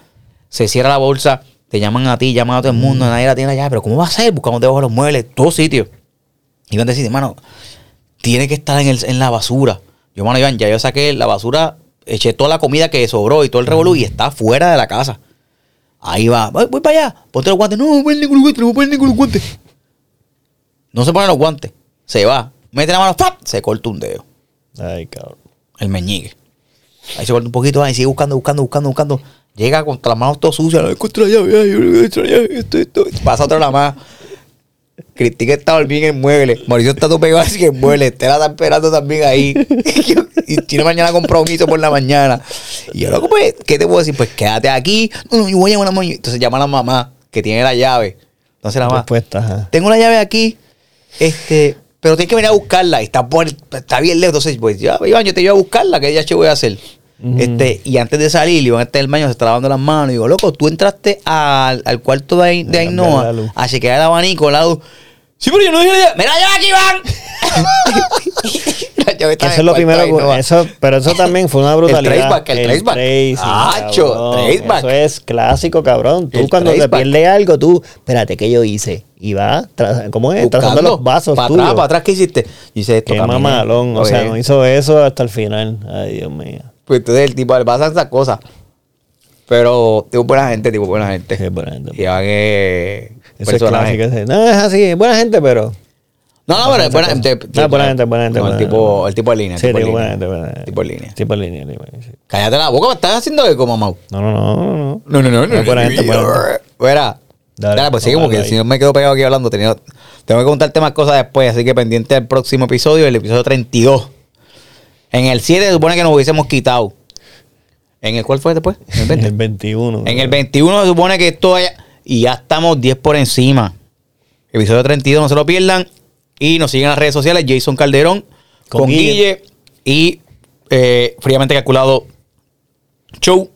se cierra la bolsa, te llaman a ti, llaman a todo el mundo, nadie la tiene allá. Pero ¿cómo va a ser? Buscamos debajo de los muebles, todos sitios. Iban a decir, hermano, tiene que estar en, el- en la basura. Yo, mano, Iván, ya yo saqué la basura, eché toda la comida que sobró y todo el revolú y está fuera de la casa. Ahí va, voy, voy para allá, ponte los guantes. No, no voy a poner ningún guante, no voy a poner ningún guante. No se pone los guantes, se va, mete la mano, ¡fap! se corta un dedo, Ay, cabrón. el meñique. Ahí se corta un poquito, ahí sigue buscando, buscando, buscando, buscando. Llega con las manos todas sucias, encuentro la llave, la llave, esto, esto. Pasa otra la más. Cristina está bien en el mueble. Mauricio está todo pegado así en el mueble. Estela está esperando también ahí. y tiene mañana compromiso por la mañana. Y yo, loco, pues, ¿qué te puedo decir? Pues quédate aquí. No, no, yo voy a llamar a mamá. Entonces llama a la mamá que tiene la llave. Entonces la mamá, ajá. tengo la llave aquí. Este, pero tienes que venir a buscarla. Y está, por, está bien lejos. Entonces, pues ya, Iván, yo te llevo a buscarla. ¿Qué ya che voy a hacer? Este, y antes de salir, Iván está en el baño, se está lavando las manos. Y digo, loco, tú entraste al, al cuarto de, de Ainhoa a chequear el abanico al lado. Sí, pero yo no dije la llave. ¡Mira la llave aquí, Iván! Eso es el lo primero que- eso, pero eso también fue una brutalidad. traceback, el traceback. tracing, Acho, cabrón. traceback. Eso es clásico, cabrón. Tú El cuando te traceback. pierdes algo, tú, espérate, ¿qué yo hice? Y va, ¿cómo es? Trazando Buscando. los vasos Para atrás, para atrás, ¿qué hiciste? Yo hice esto. Qué caminé. mamalón. O sea, no hizo eso hasta el final. Ay, Dios mío. Pues entonces el tipo le pasa esas cosas. Pero tipo buena gente, tipo buena gente. Qué buena gente. Y es Eso es clásico. ese. No, es así, es buena gente, pero. No, no, pero es buena gente. No, buena gente, buena gente. El tipo, el tipo de línea. Sí, tipo de tipo línea. buena gente, buena gente. Tipo de línea. Tipo línea, sí. Cállate la boca, me estás haciendo eco, mamá. No, no, no, no, no. No, no, no, no. Es buena gente, buena gente. Fuera. Dale, Dale, pues sigue a porque si no me quedo pegado aquí hablando. tenía- tengo que contarte más cosas después, así que pendiente del próximo episodio, el episodio 32. En el 7 se supone que nos hubiésemos quitado. ¿En el cuál fue después? ¿En el 20? El 21. En el 21 se supone que esto haya... Y ya estamos 10 por encima. Episodio 32, no se lo pierdan. Y nos siguen en las redes sociales. Jason Calderón con, Con Guille. Guille. y eh, Fríamente Calculado Show.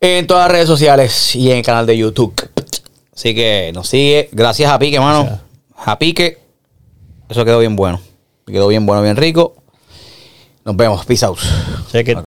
En todas las redes sociales y en el canal de YouTube. Así que nos sigue. Gracias a Pique, hermano. Gracias. A Pique. Eso quedó bien bueno. Quedó bien bueno, bien rico. Nos vemos. Peace out. Check it.